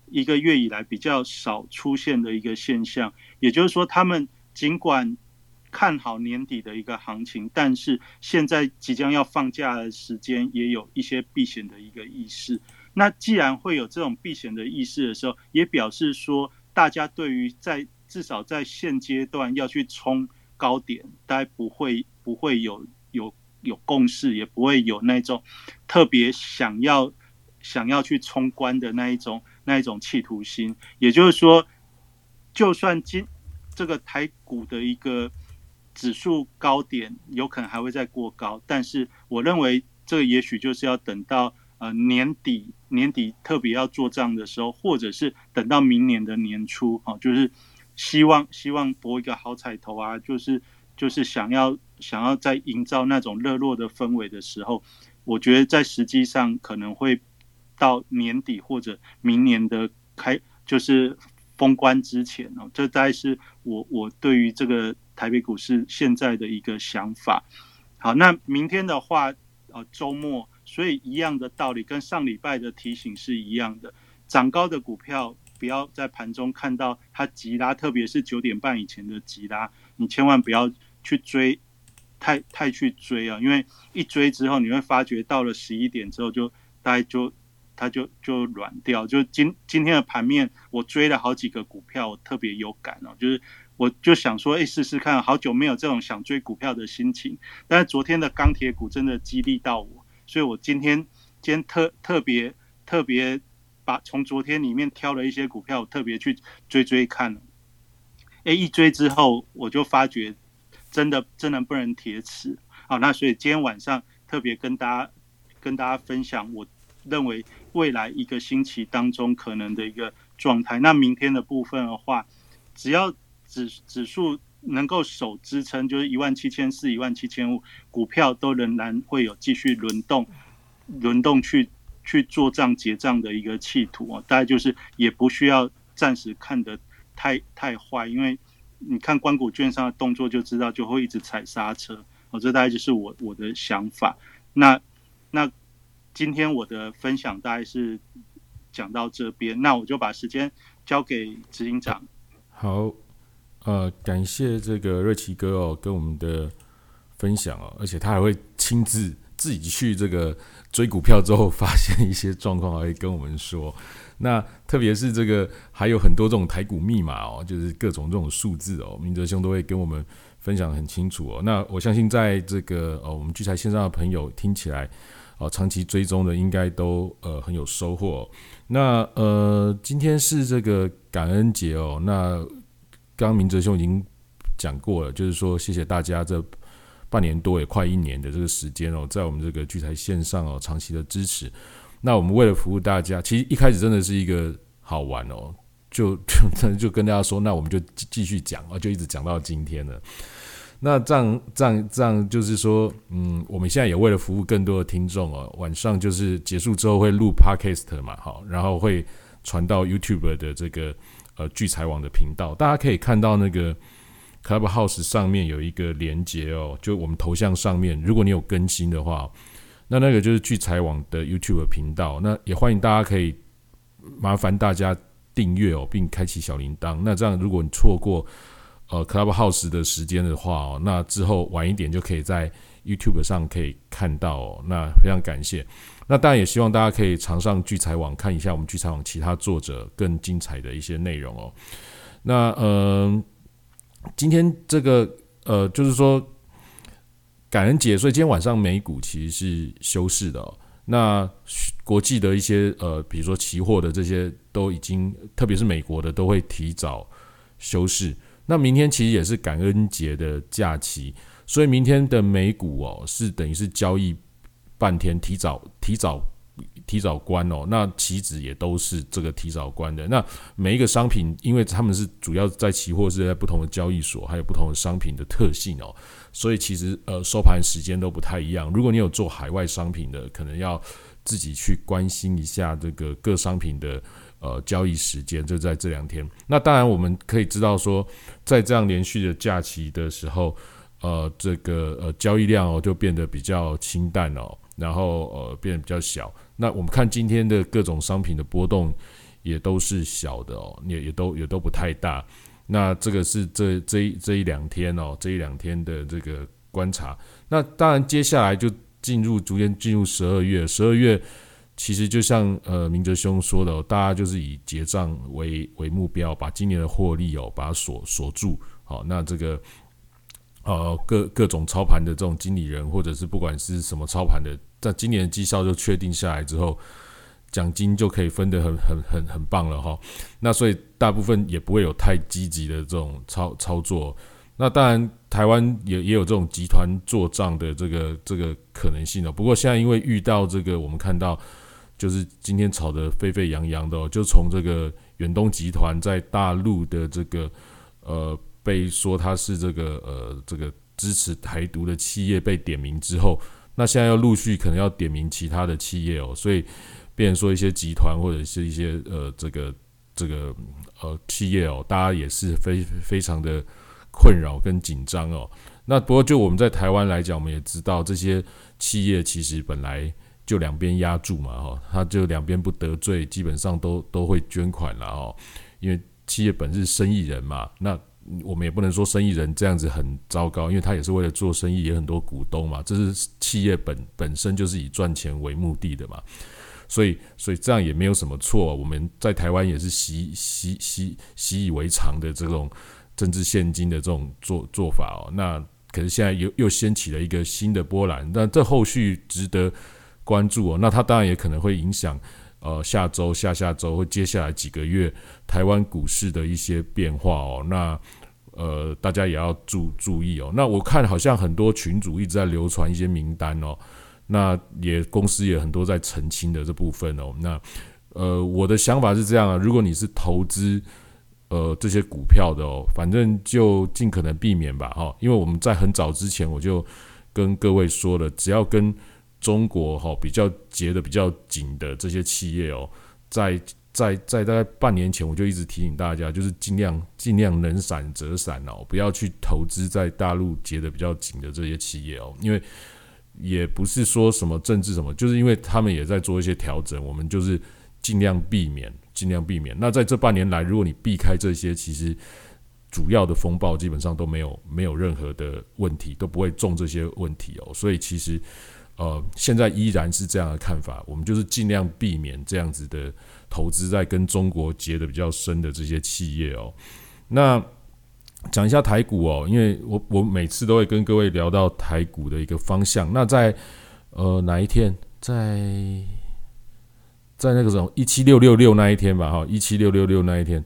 一个月以来比较少出现的一个现象。也就是说，他们尽管看好年底的一个行情，但是现在即将要放假的时间，也有一些避险的一个意识。那既然会有这种避险的意识的时候，也表示说，大家对于在至少在现阶段要去冲高点，大概不会不会有有有共识，也不会有那种特别想要想要去冲关的那一种那一种企图心。也就是说，就算今这个台股的一个指数高点有可能还会再过高，但是我认为这也许就是要等到呃年底年底特别要做账的时候，或者是等到明年的年初啊，就是。希望希望博一个好彩头啊，就是就是想要想要在营造那种热络的氛围的时候，我觉得在实际上可能会到年底或者明年的开就是封关之前哦，这大概是我我对于这个台北股市现在的一个想法。好，那明天的话，呃，周末，所以一样的道理，跟上礼拜的提醒是一样的，涨高的股票。不要在盘中看到它急拉，特别是九点半以前的急拉，你千万不要去追，太太去追啊！因为一追之后，你会发觉到了十一点之后，就大概就它就就软掉。就今今天的盘面，我追了好几个股票，我特别有感哦。就是我就想说，哎，试试看，好久没有这种想追股票的心情。但是昨天的钢铁股真的激励到我，所以我今天今天特特别特别。把从昨天里面挑了一些股票，特别去追追看。哎，一追之后，我就发觉真的真的不能铁齿。好，那所以今天晚上特别跟大家跟大家分享，我认为未来一个星期当中可能的一个状态。那明天的部分的话，只要指指数能够守支撑，就是一万七千四、一万七千五，股票都仍然会有继续轮动、轮动去去做账结账的一个企图啊。大概就是也不需要暂时看得太太坏，因为你看关谷券商的动作就知道，就会一直踩刹车哦。这大概就是我我的想法。那那今天我的分享大概是讲到这边，那我就把时间交给执行长。好。呃，感谢这个瑞奇哥哦，跟我们的分享哦，而且他还会亲自自己去这个追股票之后，发现一些状况，还会跟我们说。那特别是这个还有很多这种台股密码哦，就是各种这种数字哦，明哲兄都会跟我们分享很清楚哦。那我相信在这个呃我们聚财线上的朋友听起来哦，长期追踪的应该都呃很有收获。那呃今天是这个感恩节哦，那。刚明哲兄已经讲过了，就是说谢谢大家这半年多也快一年的这个时间哦，在我们这个聚财线上哦长期的支持。那我们为了服务大家，其实一开始真的是一个好玩哦，就就 <laughs> 就跟大家说，那我们就继续讲啊，就一直讲到今天了。那这样这样这样，就是说，嗯，我们现在也为了服务更多的听众哦，晚上就是结束之后会录 podcast 嘛，好，然后会传到 YouTube 的这个。呃，聚财网的频道，大家可以看到那个 Clubhouse 上面有一个连接哦，就我们头像上面，如果你有更新的话，那那个就是聚财网的 YouTube 频道。那也欢迎大家可以麻烦大家订阅哦，并开启小铃铛。那这样，如果你错过呃 Clubhouse 的时间的话哦，那之后晚一点就可以在 YouTube 上可以看到哦。那非常感谢。那当然也希望大家可以常上聚财网看一下我们聚财网其他作者更精彩的一些内容哦。那嗯，今天这个呃，就是说感恩节，所以今天晚上美股其实是休市的。那国际的一些呃，比如说期货的这些都已经，特别是美国的都会提早休市。那明天其实也是感恩节的假期，所以明天的美股哦，是等于是交易。半天提早提早提早关哦，那期指也都是这个提早关的。那每一个商品，因为他们是主要在期货是在不同的交易所，还有不同的商品的特性哦，所以其实呃收盘时间都不太一样。如果你有做海外商品的，可能要自己去关心一下这个各商品的呃交易时间，就在这两天。那当然我们可以知道说，在这样连续的假期的时候，呃，这个呃交易量哦就变得比较清淡哦。然后呃变得比较小，那我们看今天的各种商品的波动也都是小的哦，也也都也都不太大。那这个是这这一这一两天哦，这一两天的这个观察。那当然接下来就进入逐渐进入十二月，十二月其实就像呃明哲兄说的，大家就是以结账为为目标，把今年的获利哦把它锁锁住。好，那这个。呃，各各种操盘的这种经理人，或者是不管是什么操盘的，在今年绩效就确定下来之后，奖金就可以分得很很很很棒了哈。那所以大部分也不会有太积极的这种操操作。那当然，台湾也也有这种集团做账的这个这个可能性的。不过现在因为遇到这个，我们看到就是今天炒得沸沸扬扬的，就从这个远东集团在大陆的这个呃。被说他是这个呃这个支持台独的企业被点名之后，那现在要陆续可能要点名其他的企业哦，所以变说一些集团或者是一些呃这个这个呃企业哦，大家也是非非常的困扰跟紧张哦。那不过就我们在台湾来讲，我们也知道这些企业其实本来就两边压住嘛哈，他就两边不得罪，基本上都都会捐款了哦，因为企业本是生意人嘛，那。我们也不能说生意人这样子很糟糕，因为他也是为了做生意，也很多股东嘛。这是企业本本身就是以赚钱为目的的嘛，所以所以这样也没有什么错。我们在台湾也是习习习习以为常的这种政治现金的这种做做法哦。那可是现在又又掀起了一个新的波澜，但这后续值得关注哦。那它当然也可能会影响。呃，下周、下下周或接下来几个月，台湾股市的一些变化哦，那呃，大家也要注注意哦。那我看好像很多群主一直在流传一些名单哦，那也公司也很多在澄清的这部分哦。那呃，我的想法是这样啊，如果你是投资呃这些股票的哦，反正就尽可能避免吧，哈，因为我们在很早之前我就跟各位说了，只要跟中国哈比较结的比较紧的这些企业哦，在在在大概半年前，我就一直提醒大家，就是尽量尽量能闪则闪哦，不要去投资在大陆结的比较紧的这些企业哦，因为也不是说什么政治什么，就是因为他们也在做一些调整，我们就是尽量避免，尽量避免。那在这半年来，如果你避开这些，其实主要的风暴基本上都没有没有任何的问题，都不会中这些问题哦，所以其实。呃，现在依然是这样的看法，我们就是尽量避免这样子的投资在跟中国结的比较深的这些企业哦。那讲一下台股哦，因为我我每次都会跟各位聊到台股的一个方向。那在呃哪一天，在在那个时候一七六六六那一天吧，哈，一七六六六那一天，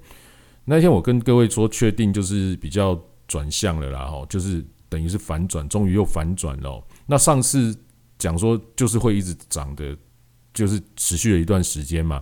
那一天我跟各位说，确定就是比较转向了啦，哈，就是等于是反转，终于又反转了。那上次。讲说就是会一直涨的，就是持续了一段时间嘛。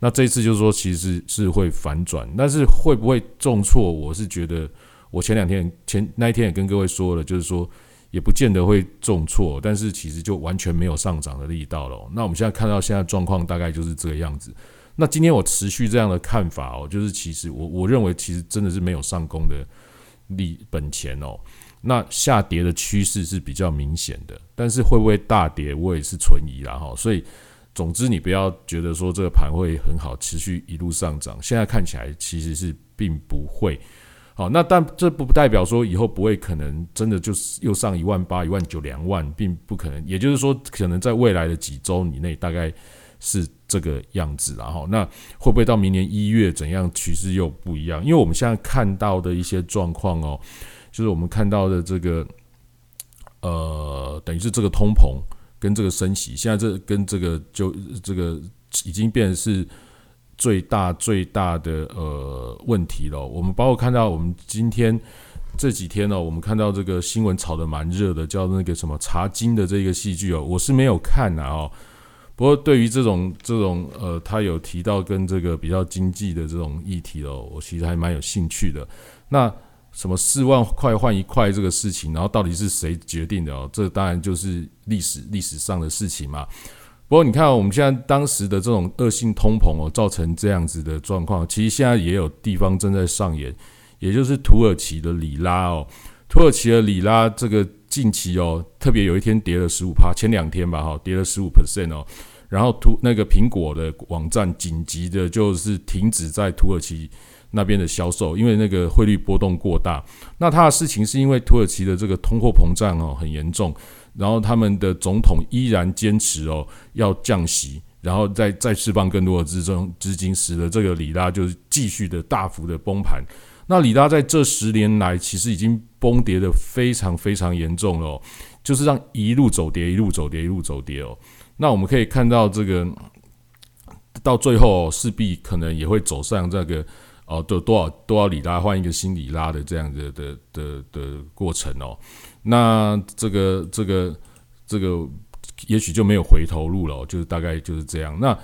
那这一次就是说其实是会反转，但是会不会重挫？我是觉得，我前两天前那一天也跟各位说了，就是说也不见得会重挫，但是其实就完全没有上涨的力道了。那我们现在看到现在状况大概就是这个样子。那今天我持续这样的看法哦，就是其实我我认为其实真的是没有上攻的利本钱哦。那下跌的趋势是比较明显的，但是会不会大跌，我也是存疑啦哈。所以，总之你不要觉得说这个盘会很好，持续一路上涨。现在看起来其实是并不会。好，那但这不代表说以后不会可能真的就是又上一万八、一万九、两万，并不可能。也就是说，可能在未来的几周以内，大概是这个样子。然后，那会不会到明年一月怎样趋势又不一样？因为我们现在看到的一些状况哦。就是我们看到的这个，呃，等于是这个通膨跟这个升息，现在这跟这个就这个已经变成是最大最大的呃问题了。我们包括看到我们今天这几天呢，我们看到这个新闻炒得蛮热的，叫那个什么茶金的这个戏剧哦，我是没有看啊哦。不过对于这种这种呃，他有提到跟这个比较经济的这种议题哦，我其实还蛮有兴趣的。那什么四万块换一块这个事情，然后到底是谁决定的哦？这当然就是历史历史上的事情嘛。不过你看，我们现在当时的这种恶性通膨哦，造成这样子的状况，其实现在也有地方正在上演，也就是土耳其的里拉哦。土耳其的里拉这个近期哦，特别有一天跌了十五趴，前两天吧哈，跌了十五 percent 哦。然后土那个苹果的网站紧急的就是停止在土耳其。那边的销售，因为那个汇率波动过大，那他的事情是因为土耳其的这个通货膨胀哦很严重，然后他们的总统依然坚持哦要降息，然后再再释放更多的资中资金，使得这个里拉就是继续的大幅的崩盘。那里拉在这十年来其实已经崩跌的非常非常严重了，就是让一路走跌，一路走跌，一路走跌哦。那我们可以看到这个到最后势必可能也会走上这个。哦，多多少多少里拉换一个新里拉的这样子的的的过程哦，那这个这个这个也许就没有回头路了，就是大概就是这样。那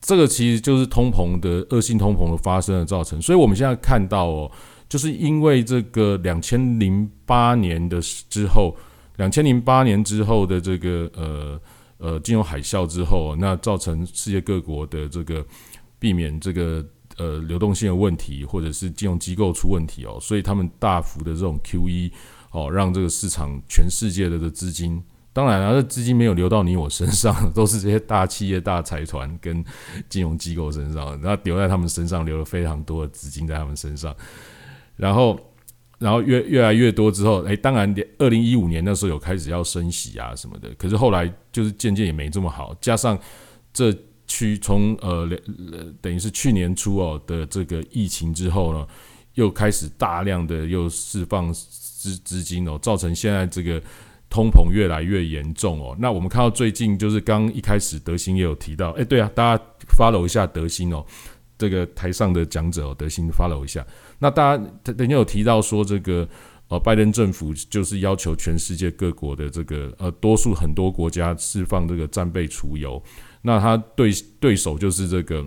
这个其实就是通膨的恶性通膨的发生的造成，所以我们现在看到哦，就是因为这个两千零八年的之后，两千零八年之后的这个呃呃金融海啸之后，那造成世界各国的这个避免这个。呃，流动性的问题，或者是金融机构出问题哦，所以他们大幅的这种 QE 哦，让这个市场全世界的的资金，当然了，这资金没有流到你我身上，都是这些大企业、大财团跟金融机构身上，然后留在他们身上，留了非常多的资金在他们身上，然后，然后越越来越多之后，哎，当然，二零一五年那时候有开始要升息啊什么的，可是后来就是渐渐也没这么好，加上这。去从呃，等于是去年初哦的这个疫情之后呢，又开始大量的又释放资资金哦，造成现在这个通膨越来越严重哦。那我们看到最近就是刚一开始德兴也有提到，哎，对啊，大家 follow 一下德兴哦，这个台上的讲者哦，德兴 follow 一下。那大家等下有提到说这个呃，拜登政府就是要求全世界各国的这个呃，多数很多国家释放这个战备储油。那他对对手就是这个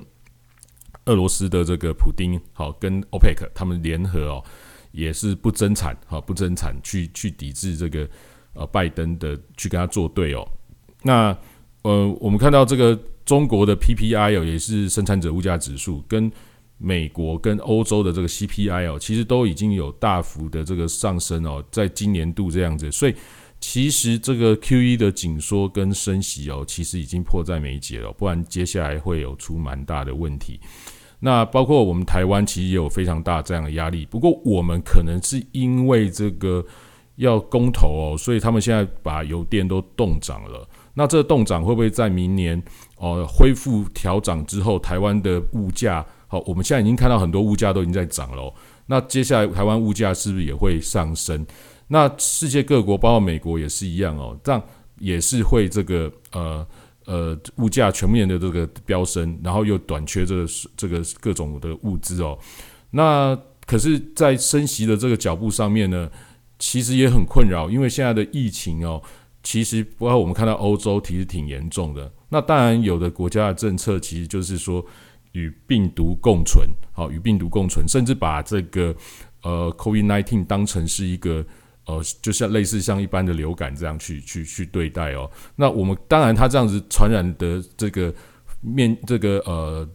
俄罗斯的这个普丁好跟 OPEC 他们联合哦，也是不增产好不增产去去抵制这个呃拜登的去跟他作对哦。那呃我们看到这个中国的 PPI 哦也是生产者物价指数，跟美国跟欧洲的这个 CPI 哦，其实都已经有大幅的这个上升哦，在今年度这样子，所以。其实这个 Q E 的紧缩跟升息哦，其实已经迫在眉睫了，不然接下来会有出蛮大的问题。那包括我们台湾其实也有非常大这样的压力，不过我们可能是因为这个要公投哦，所以他们现在把油电都冻涨了。那这个冻涨会不会在明年哦恢复调涨之后，台湾的物价好？我们现在已经看到很多物价都已经在涨了，那接下来台湾物价是不是也会上升？那世界各国，包括美国也是一样哦，这样也是会这个呃呃物价全面的这个飙升，然后又短缺这个这个各种的物资哦。那可是，在升息的这个脚步上面呢，其实也很困扰，因为现在的疫情哦，其实包括我们看到欧洲其实挺严重的。那当然，有的国家的政策其实就是说与病毒共存，好与病毒共存，甚至把这个呃 COVID-19 当成是一个。呃，就像类似像一般的流感这样去去去对待哦。那我们当然，它这样子传染的这个面，这个呃，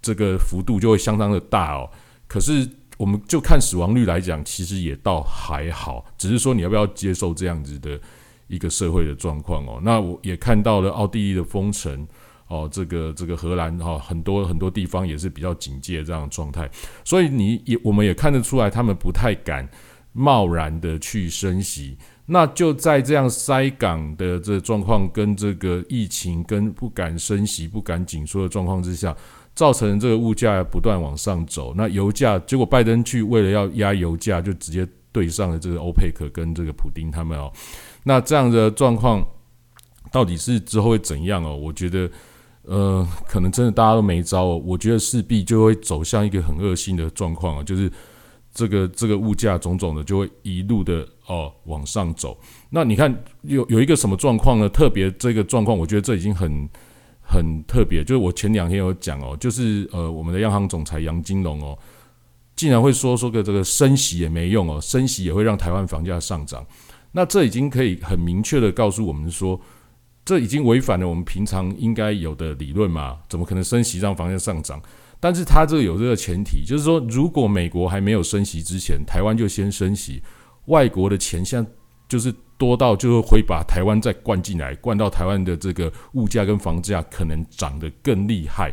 这个幅度就会相当的大哦。可是，我们就看死亡率来讲，其实也倒还好。只是说，你要不要接受这样子的一个社会的状况哦？那我也看到了奥地利的封城哦，这个这个荷兰哈，很多很多地方也是比较警戒这样的状态。所以，你也我们也看得出来，他们不太敢。贸然的去升息，那就在这样塞港的这状况，跟这个疫情跟不敢升息、不敢紧缩的状况之下，造成这个物价不断往上走。那油价，结果拜登去为了要压油价，就直接对上了这个欧佩克跟这个普丁他们哦。那这样的状况到底是之后会怎样哦？我觉得，呃，可能真的大家都没招哦。我觉得势必就会走向一个很恶性的状况啊，就是。这个这个物价种种的就会一路的哦往上走。那你看有有一个什么状况呢？特别这个状况，我觉得这已经很很特别。就是我前两天有讲哦，就是呃我们的央行总裁杨金龙哦，竟然会说说个这个升息也没用哦，升息也会让台湾房价上涨。那这已经可以很明确的告诉我们说，这已经违反了我们平常应该有的理论嘛？怎么可能升息让房价上涨？但是它这个有这个前提，就是说，如果美国还没有升息之前，台湾就先升息，外国的钱像就是多到就会把台湾再灌进来，灌到台湾的这个物价跟房价可能涨得更厉害。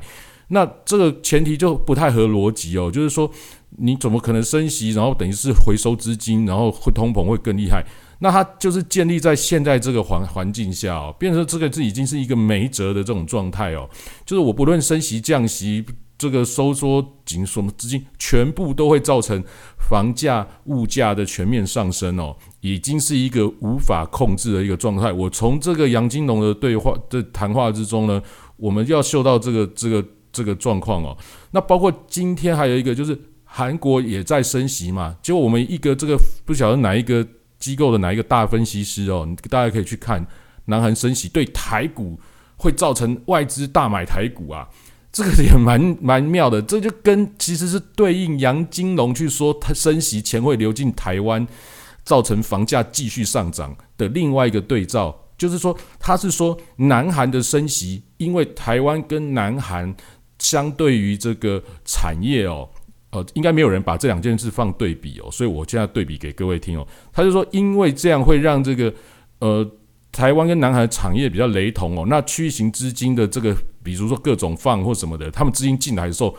那这个前提就不太合逻辑哦，就是说，你怎么可能升息，然后等于是回收资金，然后会通膨会更厉害？那它就是建立在现在这个环环境下哦，变成这个这已经是一个没辙的这种状态哦，就是我不论升息降息。这个收缩紧缩资金全部都会造成房价物价的全面上升哦，已经是一个无法控制的一个状态。我从这个杨金龙的对话的谈话之中呢，我们要嗅到这个这个这个状况哦。那包括今天还有一个就是韩国也在升息嘛，结果我们一个这个不晓得哪一个机构的哪一个大分析师哦，大家可以去看南韩升息对台股会造成外资大买台股啊。这个也蛮蛮妙的，这就跟其实是对应杨金龙去说他升息钱会流进台湾，造成房价继续上涨的另外一个对照，就是说他是说南韩的升息，因为台湾跟南韩相对于这个产业哦，呃，应该没有人把这两件事放对比哦，所以我现在对比给各位听哦，他就说因为这样会让这个呃。台湾跟南韩的产业比较雷同哦，那区域型资金的这个，比如说各种放或什么的，他们资金进来的时候，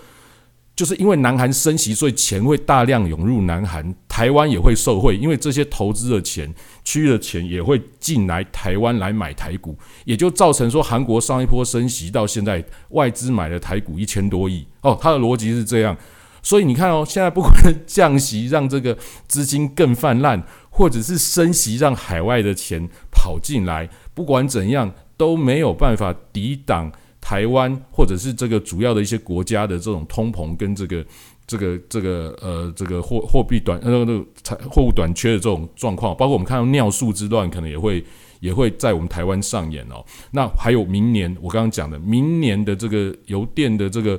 就是因为南韩升息，所以钱会大量涌入南韩，台湾也会受惠，因为这些投资的钱、区域的钱也会进来台湾来买台股，也就造成说韩国上一波升息到现在外资买了台股一千多亿。哦，它的逻辑是这样，所以你看哦，现在不管降息让这个资金更泛滥。或者是升息让海外的钱跑进来，不管怎样都没有办法抵挡台湾或者是这个主要的一些国家的这种通膨跟这个这个这个呃这个货货币短呃那个财货物短缺的这种状况，包括我们看到尿素之乱可能也会也会在我们台湾上演哦。那还有明年我刚刚讲的明年的这个油电的这个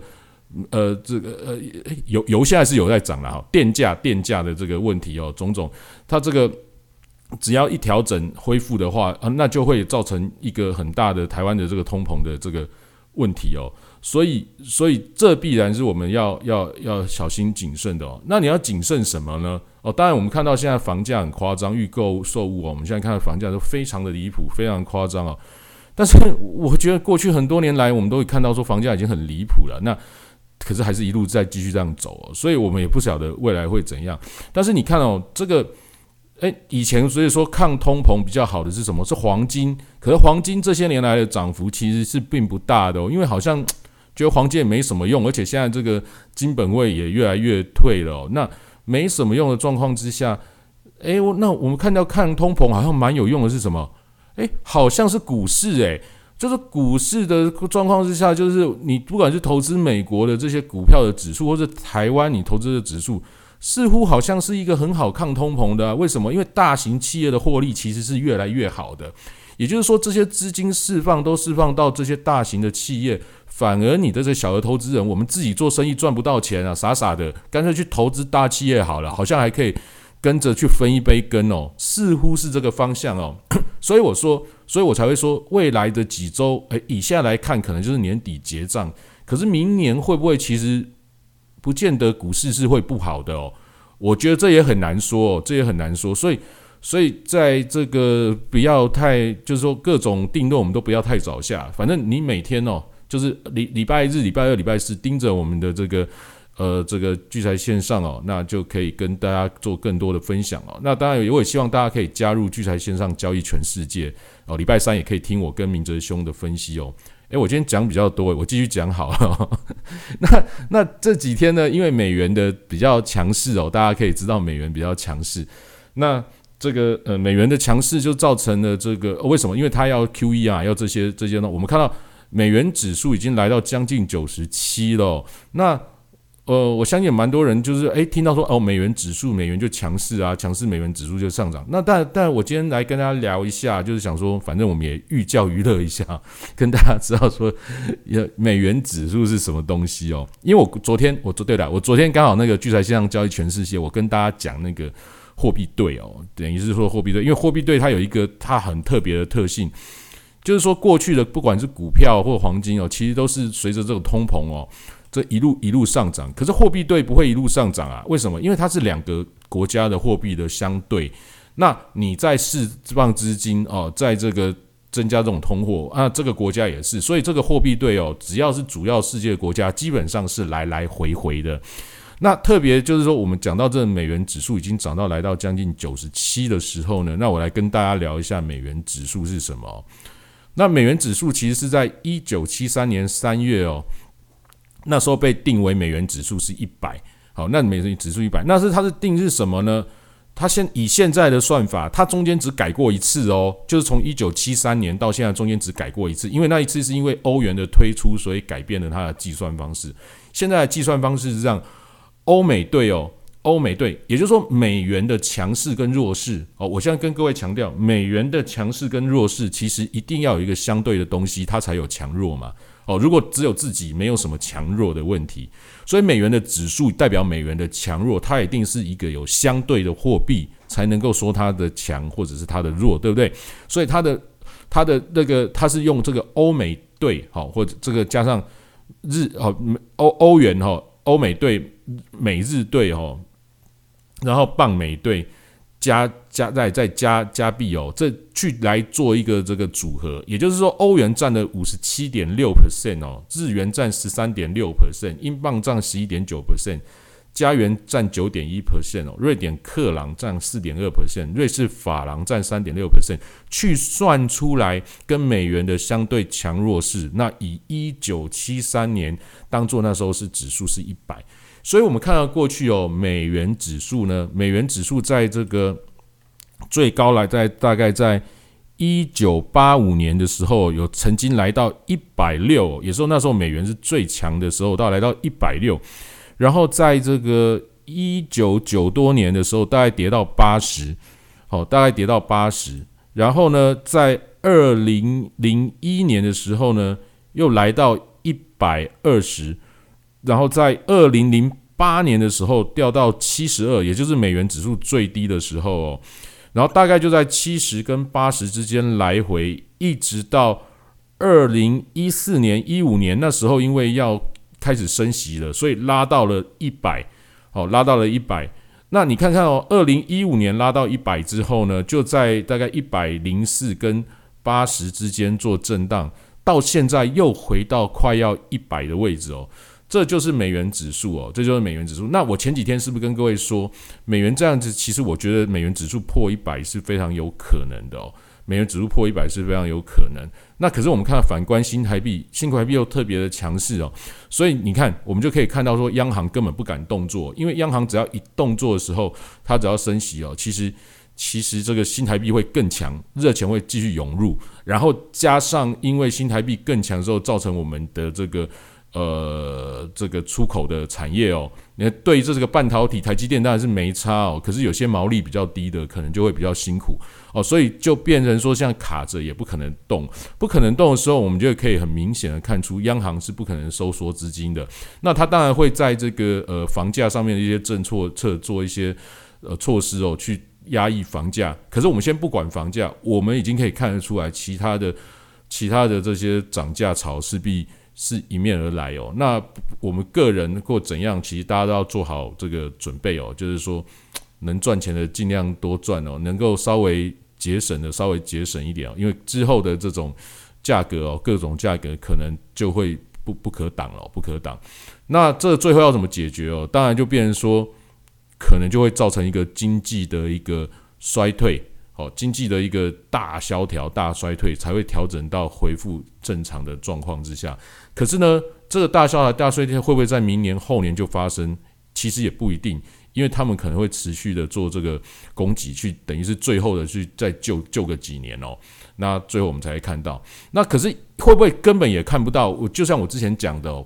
呃，这个呃油油现在是有在涨了哈，电价电价的这个问题哦，种种，它这个只要一调整恢复的话啊，那就会造成一个很大的台湾的这个通膨的这个问题哦，所以所以这必然是我们要要要小心谨慎的哦。那你要谨慎什么呢？哦，当然我们看到现在房价很夸张，预购售物哦，我们现在看到房价都非常的离谱，非常夸张哦。但是 <laughs> 我觉得过去很多年来，我们都会看到说房价已经很离谱了。那可是还是一路在继续这样走哦，所以我们也不晓得未来会怎样。但是你看哦，这个，诶，以前所以说抗通膨比较好的是什么？是黄金。可是黄金这些年来的涨幅其实是并不大的哦，因为好像觉得黄金也没什么用，而且现在这个金本位也越来越退了。那没什么用的状况之下，诶，那我们看到抗通膨好像蛮有用的是什么？诶，好像是股市诶。就是股市的状况之下，就是你不管是投资美国的这些股票的指数，或者台湾你投资的指数，似乎好像是一个很好抗通膨的。为什么？因为大型企业的获利其实是越来越好的。也就是说，这些资金释放都释放到这些大型的企业，反而你的这小额投资人，我们自己做生意赚不到钱啊，傻傻的，干脆去投资大企业好了，好像还可以跟着去分一杯羹哦，似乎是这个方向哦。<clears throat> 所以我说。所以我才会说，未来的几周，诶，以下来看，可能就是年底结账。可是明年会不会其实不见得股市是会不好的哦？我觉得这也很难说，这也很难说。所以，所以在这个不要太，就是说各种定论，我们都不要太早下。反正你每天哦，就是礼礼拜日、礼拜二、礼拜四盯着我们的这个。呃，这个聚财线上哦，那就可以跟大家做更多的分享哦。那当然，我也希望大家可以加入聚财线上交易全世界哦。礼拜三也可以听我跟明哲兄的分析哦。诶，我今天讲比较多，我继续讲好了。<laughs> 那那这几天呢，因为美元的比较强势哦，大家可以知道美元比较强势。那这个呃，美元的强势就造成了这个为什么？因为它要 QE 啊，要这些这些呢。我们看到美元指数已经来到将近九十七了。那呃，我相信蛮多人就是诶，听到说哦，美元指数美元就强势啊，强势美元指数就上涨。那但但我今天来跟大家聊一下，就是想说，反正我们也寓教于乐一下，跟大家知道说，美元指数是什么东西哦。因为我昨天我做对了，我昨天刚好那个聚财线上交易全世界，我跟大家讲那个货币对哦，等于是说货币对，因为货币对它有一个它很特别的特性，就是说过去的不管是股票或黄金哦，其实都是随着这个通膨哦。这一路一路上涨，可是货币对不会一路上涨啊？为什么？因为它是两个国家的货币的相对。那你在释放资金哦，在这个增加这种通货啊，这个国家也是，所以这个货币对哦，只要是主要世界国家，基本上是来来回回的。那特别就是说，我们讲到这美元指数已经涨到来到将近九十七的时候呢，那我来跟大家聊一下美元指数是什么。那美元指数其实是在一九七三年三月哦。那时候被定为美元指数是一百，好，那美元指数一百，那是它是定是什么呢？它现以现在的算法，它中间只改过一次哦，就是从一九七三年到现在中间只改过一次，因为那一次是因为欧元的推出，所以改变了它的计算方式。现在的计算方式是这样：欧美对哦，欧美对，也就是说美元的强势跟弱势哦。我现在跟各位强调，美元的强势跟弱势其实一定要有一个相对的东西，它才有强弱嘛。哦，如果只有自己没有什么强弱的问题，所以美元的指数代表美元的强弱，它一定是一个有相对的货币才能够说它的强或者是它的弱，对不对？所以它的它的那个它是用这个欧美兑好，或者这个加上日哦欧欧元哈欧美兑美日兑哈，然后镑美兑。加加再再加加币哦，这去来做一个这个组合，也就是说，欧元占了五十七点六 percent 哦，日元占十三点六 percent，英镑占十一点九 percent，加元占九点一 percent 哦，瑞典克朗占四点二 percent，瑞士法郎占三点六 percent，去算出来跟美元的相对强弱势，那以一九七三年当做那时候是指数是一百。所以，我们看到过去哦，美元指数呢，美元指数在这个最高来在大概在一九八五年的时候，有曾经来到一百六，也是说那时候美元是最强的时候，到来到一百六。然后在这个一九九多年的时候，大概跌到八十，好，大概跌到八十。然后呢，在二零零一年的时候呢，又来到一百二十。然后在二零零八年的时候掉到七十二，也就是美元指数最低的时候哦。然后大概就在七十跟八十之间来回，一直到二零一四年、一五年那时候，因为要开始升息了，所以拉到了一百，哦，拉到了一百。那你看看哦，二零一五年拉到一百之后呢，就在大概一百零四跟八十之间做震荡，到现在又回到快要一百的位置哦。这就是美元指数哦，这就是美元指数。那我前几天是不是跟各位说，美元这样子，其实我觉得美元指数破一百是非常有可能的哦。美元指数破一百是非常有可能。那可是我们看反观新台币，新台币又特别的强势哦。所以你看，我们就可以看到说，央行根本不敢动作，因为央行只要一动作的时候，它只要升息哦，其实其实这个新台币会更强，热钱会继续涌入，然后加上因为新台币更强之后，造成我们的这个。呃，这个出口的产业哦，你看对这个半导体，台积电当然是没差哦，可是有些毛利比较低的，可能就会比较辛苦哦，所以就变成说，像卡着也不可能动，不可能动的时候，我们就可以很明显的看出，央行是不可能收缩资金的。那它当然会在这个呃房价上面的一些政策策做一些呃措施哦，去压抑房价。可是我们先不管房价，我们已经可以看得出来，其他的其他的这些涨价潮势必。是迎面而来哦，那我们个人或怎样，其实大家都要做好这个准备哦，就是说能赚钱的尽量多赚哦，能够稍微节省的稍微节省一点哦，因为之后的这种价格哦，各种价格可能就会不不可挡了，不可挡。那这最后要怎么解决哦？当然就变成说，可能就会造成一个经济的一个衰退。好，经济的一个大萧条、大衰退才会调整到恢复正常的状况之下。可是呢，这个大萧条、大衰退会不会在明年、后年就发生？其实也不一定，因为他们可能会持续的做这个供给，去等于是最后的去再救救个几年哦。那最后我们才会看到。那可是会不会根本也看不到？我就像我之前讲的哦，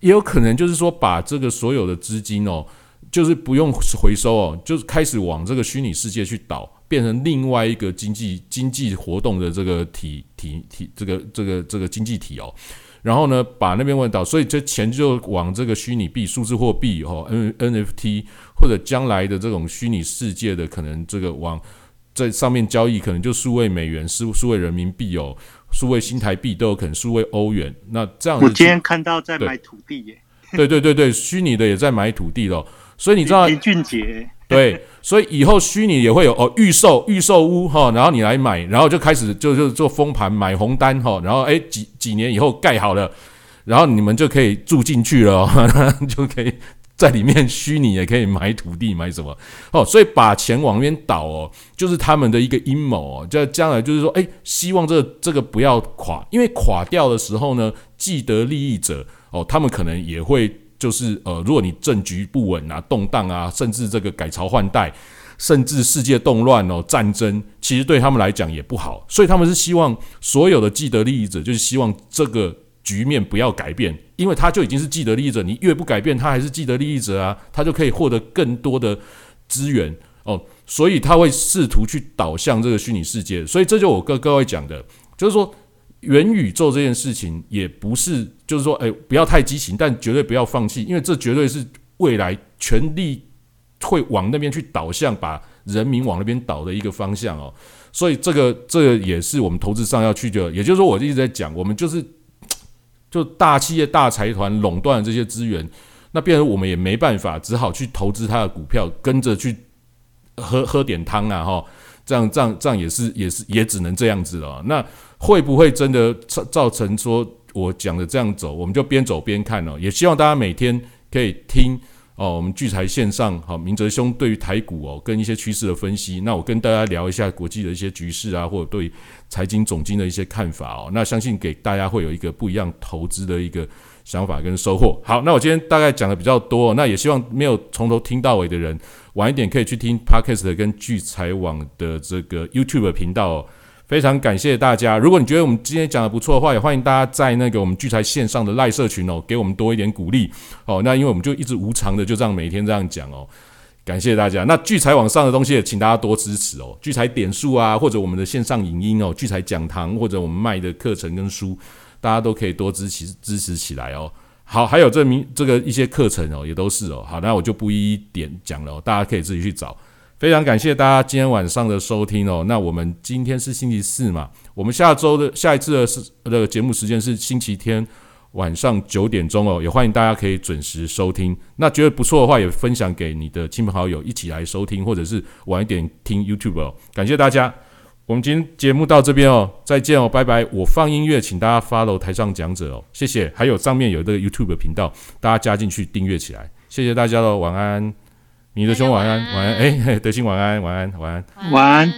也有可能就是说把这个所有的资金哦，就是不用回收哦，就是开始往这个虚拟世界去倒。变成另外一个经济经济活动的这个体体体这个这个这个经济体哦，然后呢把那边问到，所以这钱就往这个虚拟币、数字货币哦，N NFT 或者将来的这种虚拟世界的可能这个往在上面交易，可能就数位美元、数数位人民币哦，数位新台币都有可能，数位欧元。那这样我今天看到在买土地耶，对对对对，虚拟的也在买土地了，所以你知道林俊杰。<laughs> 对，所以以后虚拟也会有哦，预售预售屋哈，然后你来买，然后就开始就就做封盘买红单哈，然后哎几几年以后盖好了，然后你们就可以住进去了，<laughs> 就可以在里面虚拟也可以买土地买什么哦，所以把钱往那边倒哦，就是他们的一个阴谋哦，就将来就是说哎，希望这这个不要垮，因为垮掉的时候呢，既得利益者哦，他们可能也会。就是呃，如果你政局不稳啊、动荡啊，甚至这个改朝换代，甚至世界动乱哦、战争，其实对他们来讲也不好。所以他们是希望所有的既得利益者，就是希望这个局面不要改变，因为他就已经是既得利益者，你越不改变，他还是既得利益者啊，他就可以获得更多的资源哦，所以他会试图去导向这个虚拟世界。所以这就我跟各位讲的，就是说。元宇宙这件事情也不是，就是说，哎，不要太激情，但绝对不要放弃，因为这绝对是未来全力会往那边去导向，把人民往那边导的一个方向哦。所以这个，这个也是我们投资上要去的。也就是说，我一直在讲，我们就是就大企业、大财团垄断这些资源，那变成我们也没办法，只好去投资他的股票，跟着去喝喝点汤啊，哈，这样这样这样也是也是也只能这样子了。那。会不会真的造造成说我讲的这样走，我们就边走边看哦。也希望大家每天可以听哦，我们聚财线上好，明哲兄对于台股哦跟一些趋势的分析。那我跟大家聊一下国际的一些局势啊，或者对财经总经的一些看法哦。那相信给大家会有一个不一样投资的一个想法跟收获。好，那我今天大概讲的比较多，那也希望没有从头听到尾的人，晚一点可以去听 Podcast 跟聚财网的这个 YouTube 频道哦。非常感谢大家！如果你觉得我们今天讲的不错的话，也欢迎大家在那个我们聚财线上的赖社群哦，给我们多一点鼓励哦。那因为我们就一直无偿的就这样每天这样讲哦，感谢大家。那聚财网上的东西也，请大家多支持哦。聚财点数啊，或者我们的线上影音哦，聚财讲堂或者我们卖的课程跟书，大家都可以多支持支持起来哦。好，还有这名这个一些课程哦，也都是哦。好，那我就不一一点讲了，大家可以自己去找。非常感谢大家今天晚上的收听哦。那我们今天是星期四嘛，我们下周的下一次的是的节目时间是星期天晚上九点钟哦，也欢迎大家可以准时收听。那觉得不错的话，也分享给你的亲朋好友一起来收听，或者是晚一点听 YouTube 哦。感谢大家，我们今天节目到这边哦，再见哦，拜拜。我放音乐，请大家 follow 台上讲者哦，谢谢。还有上面有这个 YouTube 频道，大家加进去订阅起来，谢谢大家喽，晚安。你的兄晚安，晚安，哎，德兴晚安，晚安，晚安，晚安。